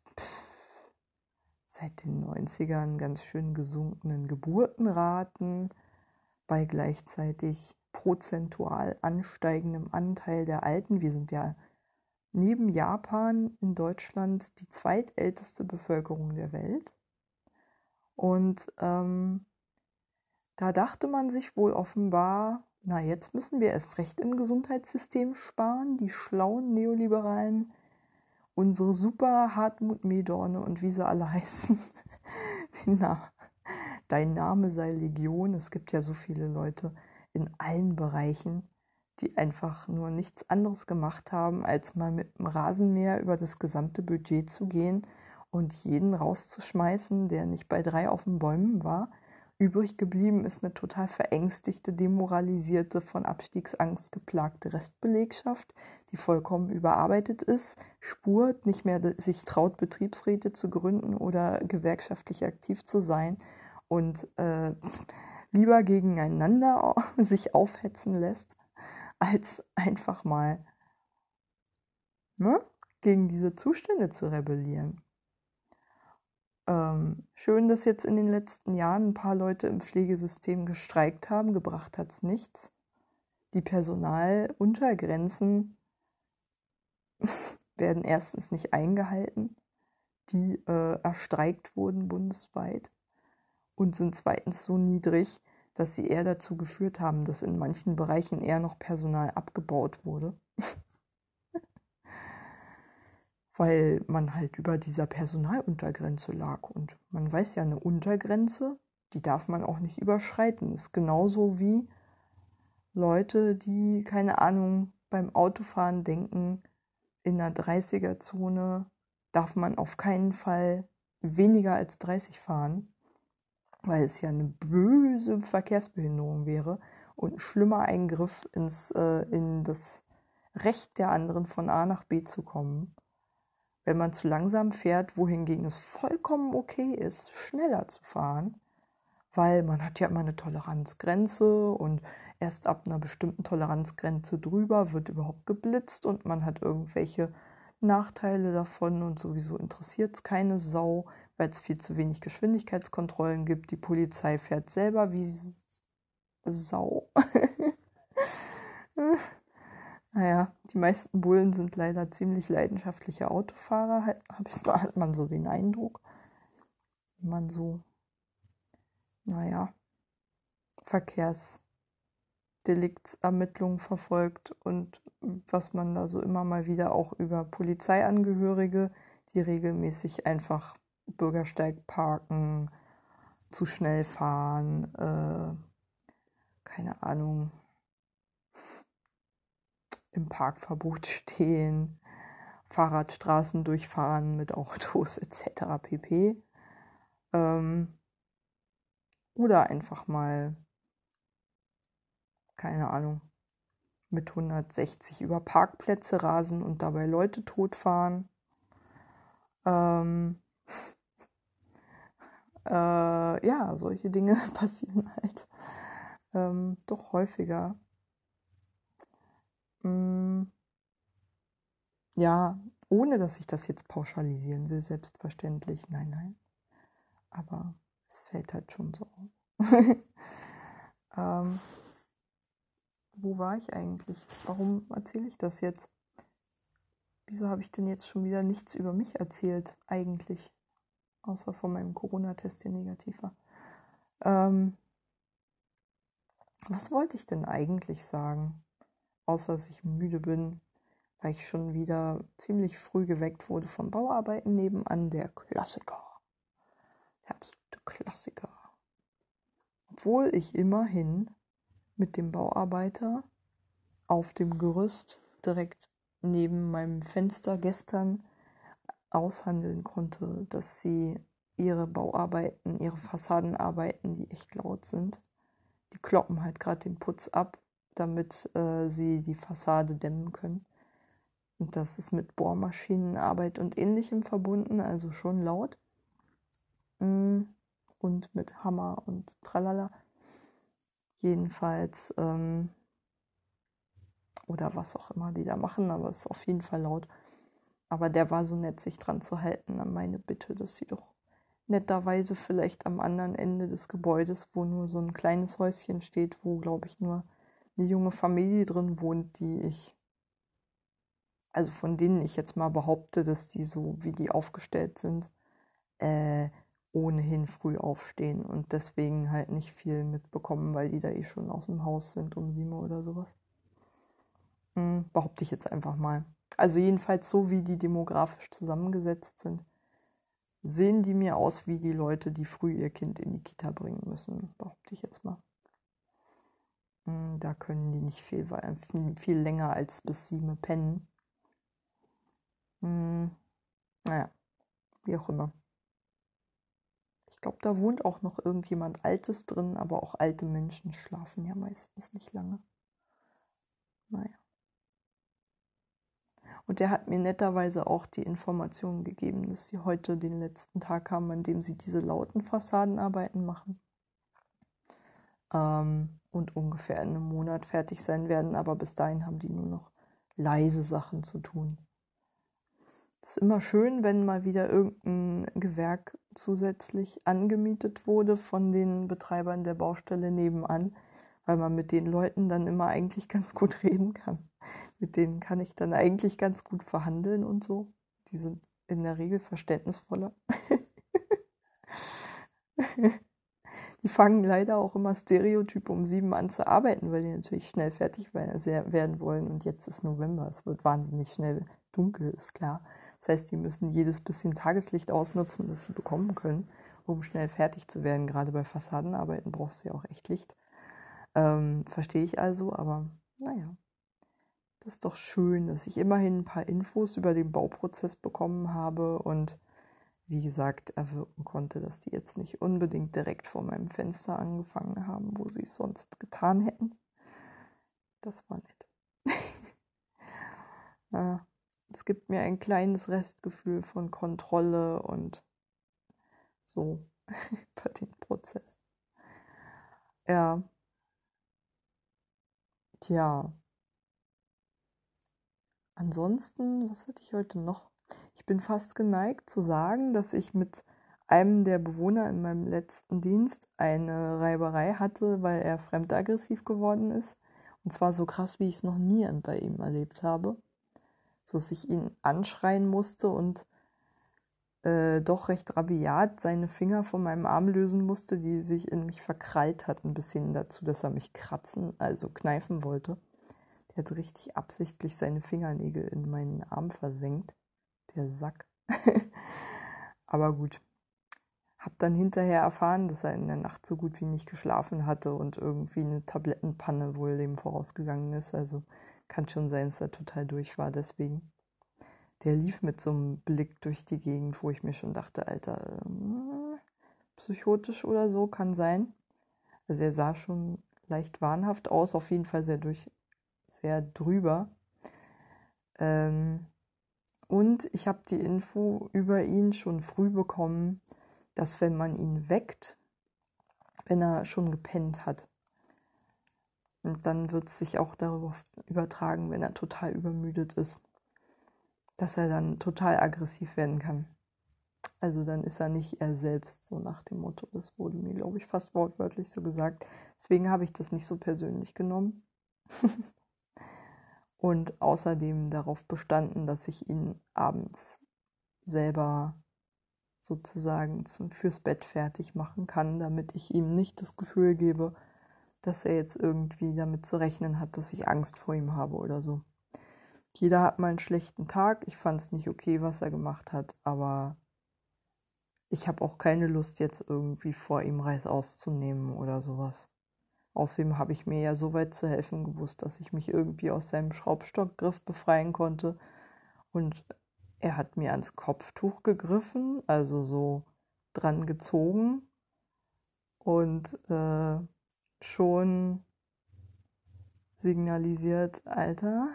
seit den 90ern ganz schön gesunkenen Geburtenraten, bei gleichzeitig prozentual ansteigendem Anteil der Alten. Wir sind ja neben Japan in Deutschland die zweitälteste Bevölkerung der Welt. Und ähm, da dachte man sich wohl offenbar, na jetzt müssen wir erst recht im Gesundheitssystem sparen, die schlauen Neoliberalen, unsere super Hartmut Medorne und wie sie alle heißen. na, dein Name sei Legion. Es gibt ja so viele Leute in allen Bereichen, die einfach nur nichts anderes gemacht haben, als mal mit dem Rasenmäher über das gesamte Budget zu gehen und jeden rauszuschmeißen, der nicht bei drei auf den Bäumen war. Übrig geblieben ist eine total verängstigte, demoralisierte, von Abstiegsangst geplagte Restbelegschaft, die vollkommen überarbeitet ist, spurt, nicht mehr sich traut, Betriebsräte zu gründen oder gewerkschaftlich aktiv zu sein und äh, lieber gegeneinander sich aufhetzen lässt, als einfach mal ne, gegen diese Zustände zu rebellieren. Ähm, schön, dass jetzt in den letzten Jahren ein paar Leute im Pflegesystem gestreikt haben, gebracht hat es nichts. Die Personaluntergrenzen werden erstens nicht eingehalten, die äh, erstreikt wurden bundesweit und sind zweitens so niedrig, dass sie eher dazu geführt haben, dass in manchen Bereichen eher noch Personal abgebaut wurde. Weil man halt über dieser Personaluntergrenze lag. Und man weiß ja, eine Untergrenze, die darf man auch nicht überschreiten. Ist genauso wie Leute, die, keine Ahnung, beim Autofahren denken, in einer 30er-Zone darf man auf keinen Fall weniger als 30 fahren weil es ja eine böse Verkehrsbehinderung wäre und ein schlimmer Eingriff ins, äh, in das Recht der anderen von A nach B zu kommen, wenn man zu langsam fährt, wohingegen es vollkommen okay ist, schneller zu fahren, weil man hat ja immer eine Toleranzgrenze und erst ab einer bestimmten Toleranzgrenze drüber wird überhaupt geblitzt und man hat irgendwelche Nachteile davon und sowieso interessiert es keine Sau weil es viel zu wenig Geschwindigkeitskontrollen gibt. Die Polizei fährt selber wie Sau. naja, die meisten Bullen sind leider ziemlich leidenschaftliche Autofahrer, hat, hat man so den Eindruck. Wenn man so, naja, Verkehrsdeliktsermittlungen verfolgt und was man da so immer mal wieder auch über Polizeiangehörige, die regelmäßig einfach Bürgersteig parken, zu schnell fahren, äh, keine Ahnung, im Parkverbot stehen, Fahrradstraßen durchfahren mit Autos etc. pp. Ähm, oder einfach mal, keine Ahnung, mit 160 über Parkplätze rasen und dabei Leute totfahren. Ähm, äh, ja, solche Dinge passieren halt ähm, doch häufiger. Mm, ja, ohne dass ich das jetzt pauschalisieren will, selbstverständlich. Nein, nein. Aber es fällt halt schon so auf. ähm, wo war ich eigentlich? Warum erzähle ich das jetzt? Wieso habe ich denn jetzt schon wieder nichts über mich erzählt, eigentlich? außer von meinem Corona-Test, der negativ war. Ähm, was wollte ich denn eigentlich sagen? Außer dass ich müde bin, weil ich schon wieder ziemlich früh geweckt wurde von Bauarbeiten nebenan, der Klassiker. Der absolute Klassiker. Obwohl ich immerhin mit dem Bauarbeiter auf dem Gerüst direkt neben meinem Fenster gestern aushandeln konnte, dass sie ihre Bauarbeiten, ihre Fassadenarbeiten, die echt laut sind, die kloppen halt gerade den Putz ab, damit äh, sie die Fassade dämmen können. Und das ist mit Bohrmaschinenarbeit und ähnlichem verbunden, also schon laut. Mm, und mit Hammer und Tralala. Jedenfalls, ähm, oder was auch immer die da machen, aber es ist auf jeden Fall laut. Aber der war so nett, sich dran zu halten an meine Bitte, dass sie doch netterweise vielleicht am anderen Ende des Gebäudes, wo nur so ein kleines Häuschen steht, wo, glaube ich, nur eine junge Familie drin wohnt, die ich, also von denen ich jetzt mal behaupte, dass die so, wie die aufgestellt sind, äh, ohnehin früh aufstehen und deswegen halt nicht viel mitbekommen, weil die da eh schon aus dem Haus sind um sieben oder sowas. Hm, behaupte ich jetzt einfach mal. Also jedenfalls so, wie die demografisch zusammengesetzt sind, sehen die mir aus wie die Leute, die früh ihr Kind in die Kita bringen müssen, behaupte ich jetzt mal. Hm, da können die nicht viel, viel länger als bis sieben pennen. Hm, naja, wie auch immer. Ich glaube, da wohnt auch noch irgendjemand Altes drin, aber auch alte Menschen schlafen ja meistens nicht lange. Naja. Und der hat mir netterweise auch die Information gegeben, dass sie heute den letzten Tag haben, an dem sie diese lauten Fassadenarbeiten machen. Ähm, und ungefähr in einem Monat fertig sein werden, aber bis dahin haben die nur noch leise Sachen zu tun. Es ist immer schön, wenn mal wieder irgendein Gewerk zusätzlich angemietet wurde von den Betreibern der Baustelle nebenan, weil man mit den Leuten dann immer eigentlich ganz gut reden kann. Mit denen kann ich dann eigentlich ganz gut verhandeln und so. Die sind in der Regel verständnisvoller. die fangen leider auch immer Stereotyp um sieben an zu arbeiten, weil die natürlich schnell fertig werden wollen. Und jetzt ist November, es wird wahnsinnig schnell dunkel, ist klar. Das heißt, die müssen jedes bisschen Tageslicht ausnutzen, das sie bekommen können, um schnell fertig zu werden. Gerade bei Fassadenarbeiten brauchst du ja auch echt Licht. Ähm, Verstehe ich also, aber naja. Das ist doch schön, dass ich immerhin ein paar Infos über den Bauprozess bekommen habe und wie gesagt erwirken konnte, dass die jetzt nicht unbedingt direkt vor meinem Fenster angefangen haben, wo sie es sonst getan hätten. Das war nett. es gibt mir ein kleines Restgefühl von Kontrolle und so über den Prozess. Ja. Tja. Ansonsten, was hatte ich heute noch? Ich bin fast geneigt zu sagen, dass ich mit einem der Bewohner in meinem letzten Dienst eine Reiberei hatte, weil er fremdaggressiv geworden ist. Und zwar so krass, wie ich es noch nie bei ihm erlebt habe. So dass ich ihn anschreien musste und äh, doch recht rabiat seine Finger von meinem Arm lösen musste, die sich in mich verkrallt hatten, bis hin dazu, dass er mich kratzen, also kneifen wollte. Der hat richtig absichtlich seine Fingernägel in meinen Arm versenkt. Der Sack. Aber gut. Hab dann hinterher erfahren, dass er in der Nacht so gut wie nicht geschlafen hatte und irgendwie eine Tablettenpanne wohl dem vorausgegangen ist. Also kann schon sein, dass er total durch war deswegen. Der lief mit so einem Blick durch die Gegend, wo ich mir schon dachte, Alter, äh, psychotisch oder so kann sein. Also er sah schon leicht wahnhaft aus, auf jeden Fall sehr durch, sehr drüber. Ähm, und ich habe die Info über ihn schon früh bekommen, dass wenn man ihn weckt, wenn er schon gepennt hat, und dann wird es sich auch darüber übertragen, wenn er total übermüdet ist, dass er dann total aggressiv werden kann. Also dann ist er nicht er selbst, so nach dem Motto. Das wurde mir, glaube ich, fast wortwörtlich so gesagt. Deswegen habe ich das nicht so persönlich genommen. und außerdem darauf bestanden, dass ich ihn abends selber sozusagen zum, fürs Bett fertig machen kann, damit ich ihm nicht das Gefühl gebe, dass er jetzt irgendwie damit zu rechnen hat, dass ich Angst vor ihm habe oder so. Jeder hat mal einen schlechten Tag. Ich fand es nicht okay, was er gemacht hat, aber ich habe auch keine Lust, jetzt irgendwie vor ihm Reis auszunehmen oder sowas. Außerdem habe ich mir ja so weit zu helfen gewusst, dass ich mich irgendwie aus seinem Schraubstockgriff befreien konnte. Und er hat mir ans Kopftuch gegriffen, also so dran gezogen und äh, schon signalisiert, Alter,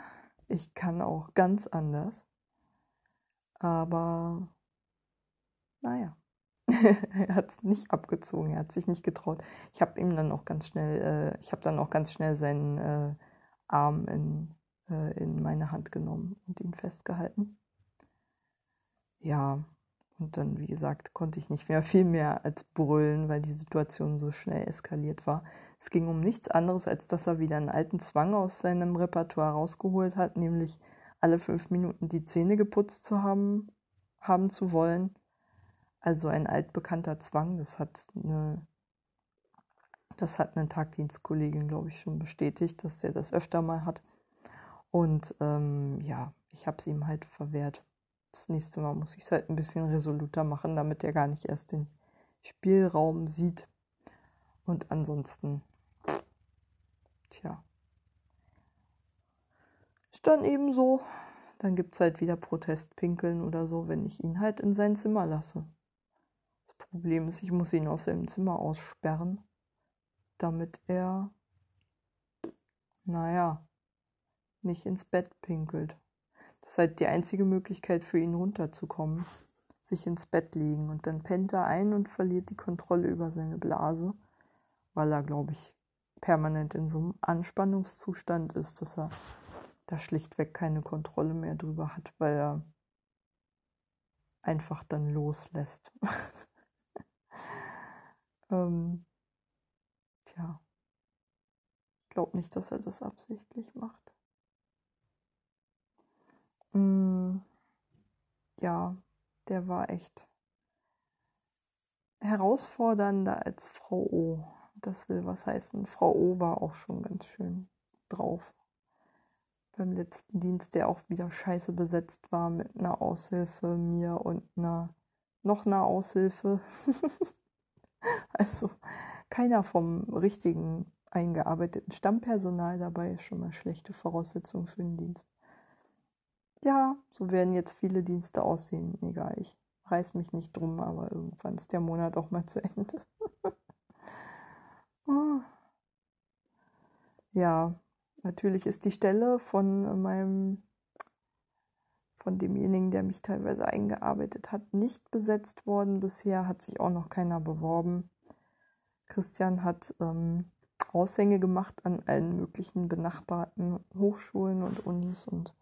ich kann auch ganz anders. Aber naja, er hat es nicht abgezogen, er hat sich nicht getraut. Ich habe ihm dann auch ganz schnell, äh, ich habe dann auch ganz schnell seinen äh, Arm in, äh, in meine Hand genommen und ihn festgehalten. Ja, und dann, wie gesagt, konnte ich nicht mehr viel mehr als brüllen, weil die Situation so schnell eskaliert war. Es ging um nichts anderes, als dass er wieder einen alten Zwang aus seinem Repertoire rausgeholt hat, nämlich alle fünf Minuten die Zähne geputzt zu haben, haben zu wollen. Also ein altbekannter Zwang, das hat eine, das hat eine Tagdienstkollegin, glaube ich, schon bestätigt, dass der das öfter mal hat. Und ähm, ja, ich habe es ihm halt verwehrt. Das nächste Mal muss ich es halt ein bisschen resoluter machen, damit er gar nicht erst den Spielraum sieht. Und ansonsten, tja, ist dann eben so. Dann gibt es halt wieder Protestpinkeln oder so, wenn ich ihn halt in sein Zimmer lasse. Problem ist, ich muss ihn aus seinem Zimmer aussperren, damit er, naja, nicht ins Bett pinkelt. Das ist halt die einzige Möglichkeit für ihn runterzukommen. Sich ins Bett legen und dann pennt er ein und verliert die Kontrolle über seine Blase, weil er, glaube ich, permanent in so einem Anspannungszustand ist, dass er da schlichtweg keine Kontrolle mehr drüber hat, weil er einfach dann loslässt. ähm, tja, ich glaube nicht, dass er das absichtlich macht. Mm, ja, der war echt herausfordernder als Frau O. Das will was heißen. Frau O war auch schon ganz schön drauf. Beim letzten Dienst, der auch wieder scheiße besetzt war mit einer Aushilfe, mir und einer noch einer Aushilfe. also keiner vom richtigen eingearbeiteten Stammpersonal dabei ist schon mal schlechte Voraussetzung für den Dienst. Ja, so werden jetzt viele Dienste aussehen. Egal, ich reiß mich nicht drum, aber irgendwann ist der Monat auch mal zu Ende. oh. Ja, natürlich ist die Stelle von meinem, von demjenigen, der mich teilweise eingearbeitet hat, nicht besetzt worden. Bisher hat sich auch noch keiner beworben. Christian hat ähm, Aushänge gemacht an allen möglichen benachbarten Hochschulen und Unis und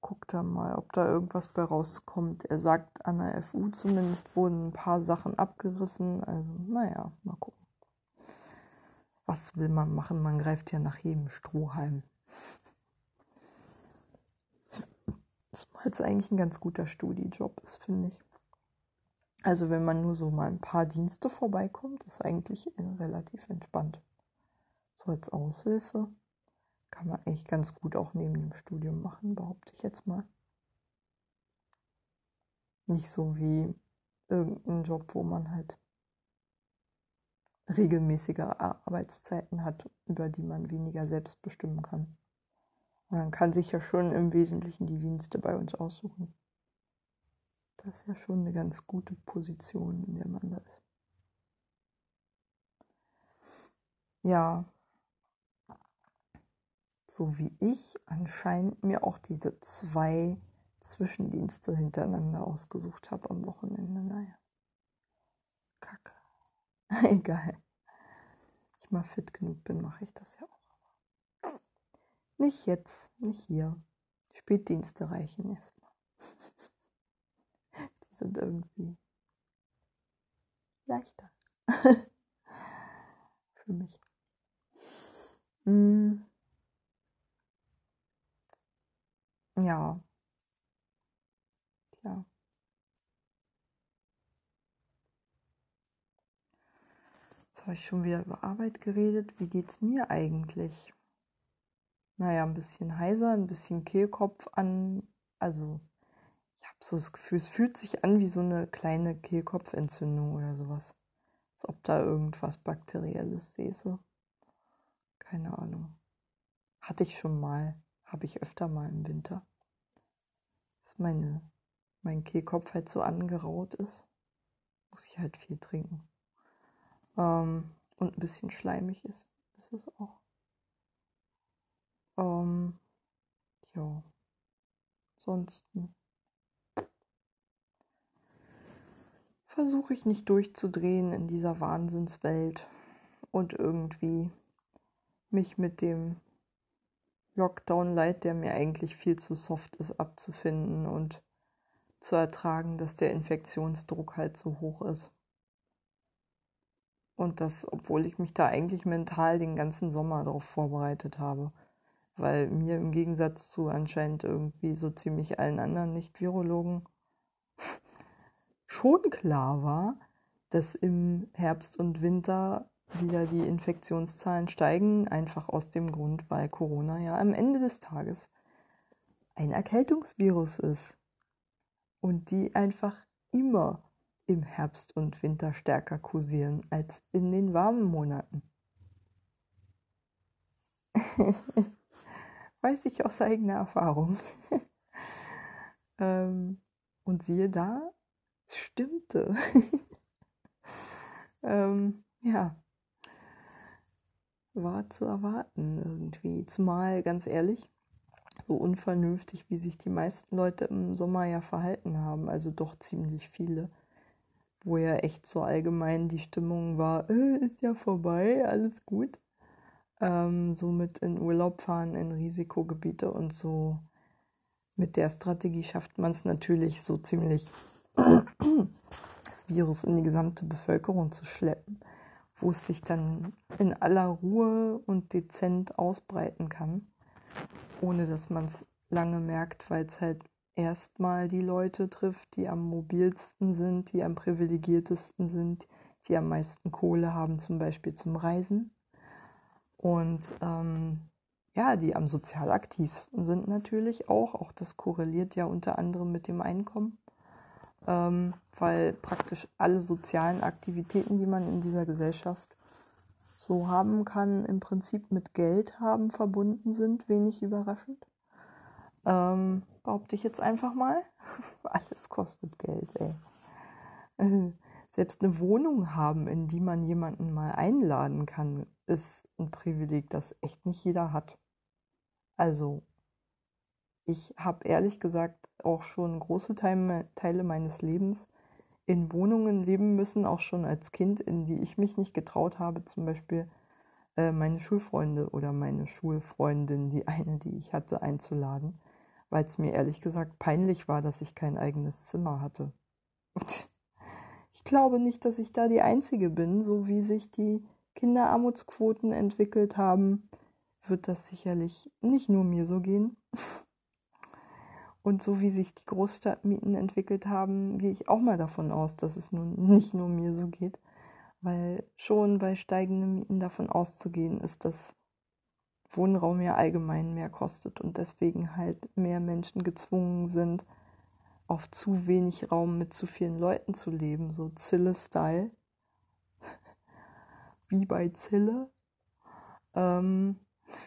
guckt da mal, ob da irgendwas bei rauskommt. Er sagt, an der FU zumindest wurden ein paar Sachen abgerissen. Also, naja, mal gucken. Was will man machen? Man greift ja nach jedem Strohhalm. Das ist eigentlich ein ganz guter Studijob ist, finde ich. Also wenn man nur so mal ein paar Dienste vorbeikommt, ist eigentlich relativ entspannt. So als Aushilfe kann man eigentlich ganz gut auch neben dem Studium machen, behaupte ich jetzt mal. Nicht so wie irgendein Job, wo man halt regelmäßige Arbeitszeiten hat, über die man weniger selbst bestimmen kann. Man kann sich ja schon im Wesentlichen die Dienste bei uns aussuchen. Das ist ja schon eine ganz gute Position, in der man da ist. Ja, so wie ich anscheinend mir auch diese zwei Zwischendienste hintereinander ausgesucht habe am Wochenende. Naja. Kacke. Egal. Ich mal fit genug bin, mache ich das ja auch. Nicht jetzt, nicht hier. Spätdienste reichen erstmal. Die sind irgendwie leichter. Für mich. Mm. Ja. Klar. Jetzt habe ich schon wieder über Arbeit geredet. Wie geht's mir eigentlich? Naja, ein bisschen heiser, ein bisschen Kehlkopf an. Also, ich habe so das Gefühl, es fühlt sich an wie so eine kleine Kehlkopfentzündung oder sowas. Als ob da irgendwas Bakterielles säße. Keine Ahnung. Hatte ich schon mal. Habe ich öfter mal im Winter. dass meine, mein Kehlkopf halt so angeraut ist. Muss ich halt viel trinken. Ähm, und ein bisschen schleimig ist. Ist auch. Ähm, ja. Ansonsten versuche ich nicht durchzudrehen in dieser Wahnsinnswelt und irgendwie mich mit dem Lockdown Light, der mir eigentlich viel zu soft ist, abzufinden und zu ertragen, dass der Infektionsdruck halt so hoch ist. Und das, obwohl ich mich da eigentlich mental den ganzen Sommer darauf vorbereitet habe. Weil mir im Gegensatz zu anscheinend irgendwie so ziemlich allen anderen Nicht-Virologen schon klar war, dass im Herbst und Winter wieder die Infektionszahlen steigen, einfach aus dem Grund, weil Corona ja am Ende des Tages ein Erkältungsvirus ist und die einfach immer im Herbst und Winter stärker kursieren als in den warmen Monaten. Weiß ich aus eigener Erfahrung. ähm, und siehe da, es stimmte. ähm, ja, war zu erwarten irgendwie. Zumal, ganz ehrlich, so unvernünftig, wie sich die meisten Leute im Sommer ja verhalten haben, also doch ziemlich viele, wo ja echt so allgemein die Stimmung war, äh, ist ja vorbei, alles gut. Ähm, so mit in Urlaub fahren in Risikogebiete und so. Mit der Strategie schafft man es natürlich so ziemlich, das Virus in die gesamte Bevölkerung zu schleppen wo es sich dann in aller Ruhe und dezent ausbreiten kann, ohne dass man es lange merkt, weil es halt erstmal die Leute trifft, die am mobilsten sind, die am privilegiertesten sind, die am meisten Kohle haben, zum Beispiel zum Reisen. Und ähm, ja, die am sozial aktivsten sind natürlich auch. Auch das korreliert ja unter anderem mit dem Einkommen ähm, weil praktisch alle sozialen Aktivitäten, die man in dieser Gesellschaft so haben kann, im Prinzip mit Geld haben verbunden sind, wenig überraschend. Ähm, behaupte ich jetzt einfach mal. Alles kostet Geld, ey. Äh, selbst eine Wohnung haben, in die man jemanden mal einladen kann, ist ein Privileg, das echt nicht jeder hat. Also ich habe ehrlich gesagt auch schon große Teile meines Lebens in Wohnungen leben müssen, auch schon als Kind, in die ich mich nicht getraut habe, zum Beispiel äh, meine Schulfreunde oder meine Schulfreundin, die eine, die ich hatte, einzuladen, weil es mir ehrlich gesagt peinlich war, dass ich kein eigenes Zimmer hatte. ich glaube nicht, dass ich da die Einzige bin, so wie sich die Kinderarmutsquoten entwickelt haben, wird das sicherlich nicht nur mir so gehen. Und so wie sich die Großstadtmieten entwickelt haben, gehe ich auch mal davon aus, dass es nun nicht nur mir so geht. Weil schon bei steigenden Mieten davon auszugehen ist, dass Wohnraum ja allgemein mehr kostet und deswegen halt mehr Menschen gezwungen sind, auf zu wenig Raum mit zu vielen Leuten zu leben, so Zille-Style. Wie bei Zille. Ähm,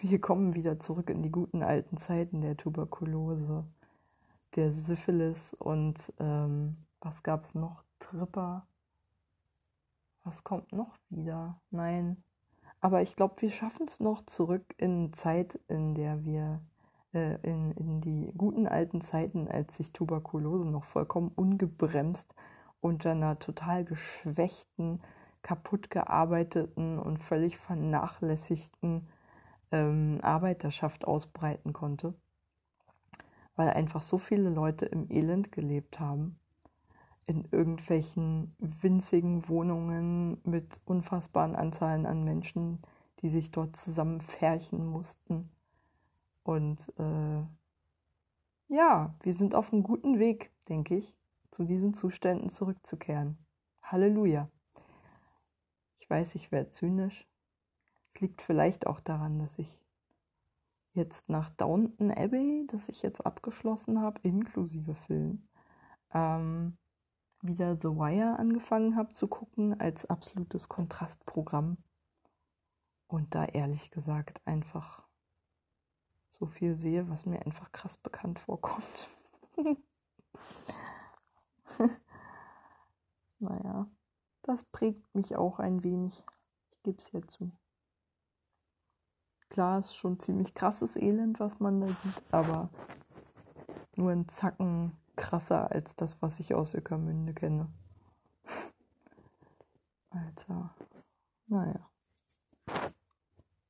wir kommen wieder zurück in die guten alten Zeiten der Tuberkulose der Syphilis und ähm, was gab es noch? Tripper. Was kommt noch wieder? Nein. Aber ich glaube, wir schaffen es noch zurück in Zeit, in der wir äh, in, in die guten alten Zeiten, als sich Tuberkulose noch vollkommen ungebremst unter einer total geschwächten, kaputt gearbeiteten und völlig vernachlässigten ähm, Arbeiterschaft ausbreiten konnte weil einfach so viele Leute im Elend gelebt haben, in irgendwelchen winzigen Wohnungen mit unfassbaren Anzahlen an Menschen, die sich dort zusammenfärchen mussten. Und äh, ja, wir sind auf einem guten Weg, denke ich, zu diesen Zuständen zurückzukehren. Halleluja. Ich weiß, ich werde zynisch. Es liegt vielleicht auch daran, dass ich jetzt nach Downton Abbey, das ich jetzt abgeschlossen habe, inklusive Film, ähm, wieder The Wire angefangen habe zu gucken als absolutes Kontrastprogramm. Und da ehrlich gesagt einfach so viel sehe, was mir einfach krass bekannt vorkommt. naja, das prägt mich auch ein wenig. Ich gebe es ja zu. Klar, ist schon ziemlich krasses Elend, was man da sieht, aber nur ein Zacken krasser als das, was ich aus Öckermünde kenne. Alter. Naja.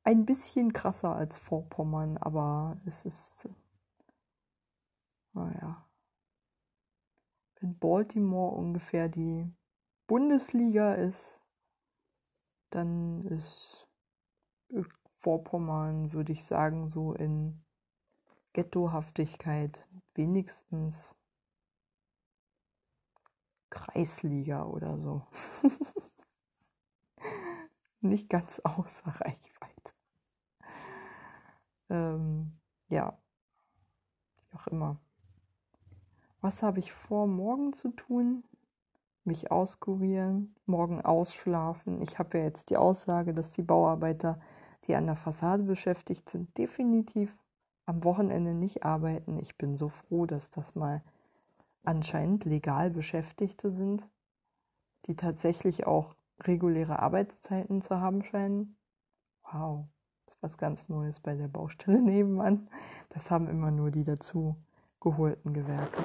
Ein bisschen krasser als Vorpommern, aber es ist. Naja. Wenn Baltimore ungefähr die Bundesliga ist, dann ist Vorpommern, würde ich sagen, so in Ghettohaftigkeit wenigstens Kreisliga oder so. Nicht ganz außer Reichweite. Ähm, ja, wie auch immer. Was habe ich vor, morgen zu tun? Mich auskurieren, morgen ausschlafen. Ich habe ja jetzt die Aussage, dass die Bauarbeiter, die an der Fassade beschäftigt sind, definitiv am Wochenende nicht arbeiten. Ich bin so froh, dass das mal anscheinend legal Beschäftigte sind, die tatsächlich auch reguläre Arbeitszeiten zu haben scheinen. Wow, das ist was ganz Neues bei der Baustelle nebenan. Das haben immer nur die dazu geholten Gewerke.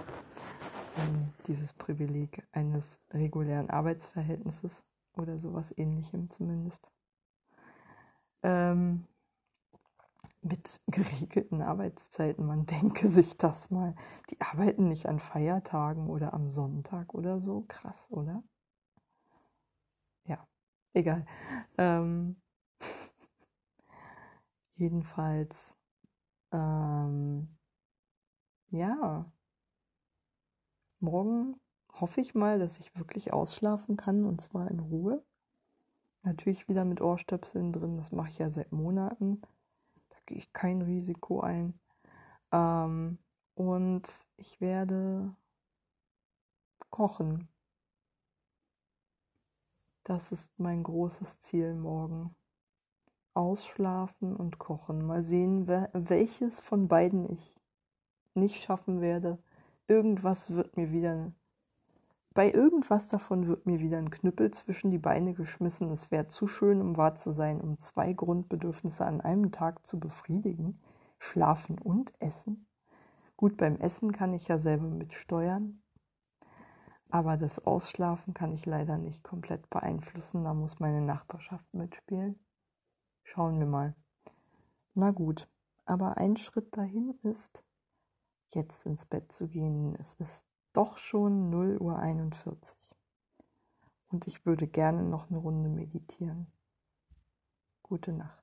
Ähm, dieses Privileg eines regulären Arbeitsverhältnisses oder sowas ähnlichem zumindest. Ähm, mit geregelten Arbeitszeiten. Man denke sich das mal. Die arbeiten nicht an Feiertagen oder am Sonntag oder so. Krass, oder? Ja, egal. Ähm, jedenfalls, ähm, ja, morgen hoffe ich mal, dass ich wirklich ausschlafen kann und zwar in Ruhe. Natürlich wieder mit Ohrstöpseln drin, das mache ich ja seit Monaten gehe ich kein Risiko ein. Ähm, und ich werde kochen. Das ist mein großes Ziel morgen. Ausschlafen und kochen. Mal sehen, welches von beiden ich nicht schaffen werde. Irgendwas wird mir wieder bei irgendwas davon wird mir wieder ein Knüppel zwischen die Beine geschmissen. Es wäre zu schön, um wahr zu sein, um zwei Grundbedürfnisse an einem Tag zu befriedigen. Schlafen und Essen. Gut, beim Essen kann ich ja selber mitsteuern. Aber das Ausschlafen kann ich leider nicht komplett beeinflussen. Da muss meine Nachbarschaft mitspielen. Schauen wir mal. Na gut, aber ein Schritt dahin ist, jetzt ins Bett zu gehen. Es ist doch schon 0 Uhr 41. Und ich würde gerne noch eine Runde meditieren. Gute Nacht.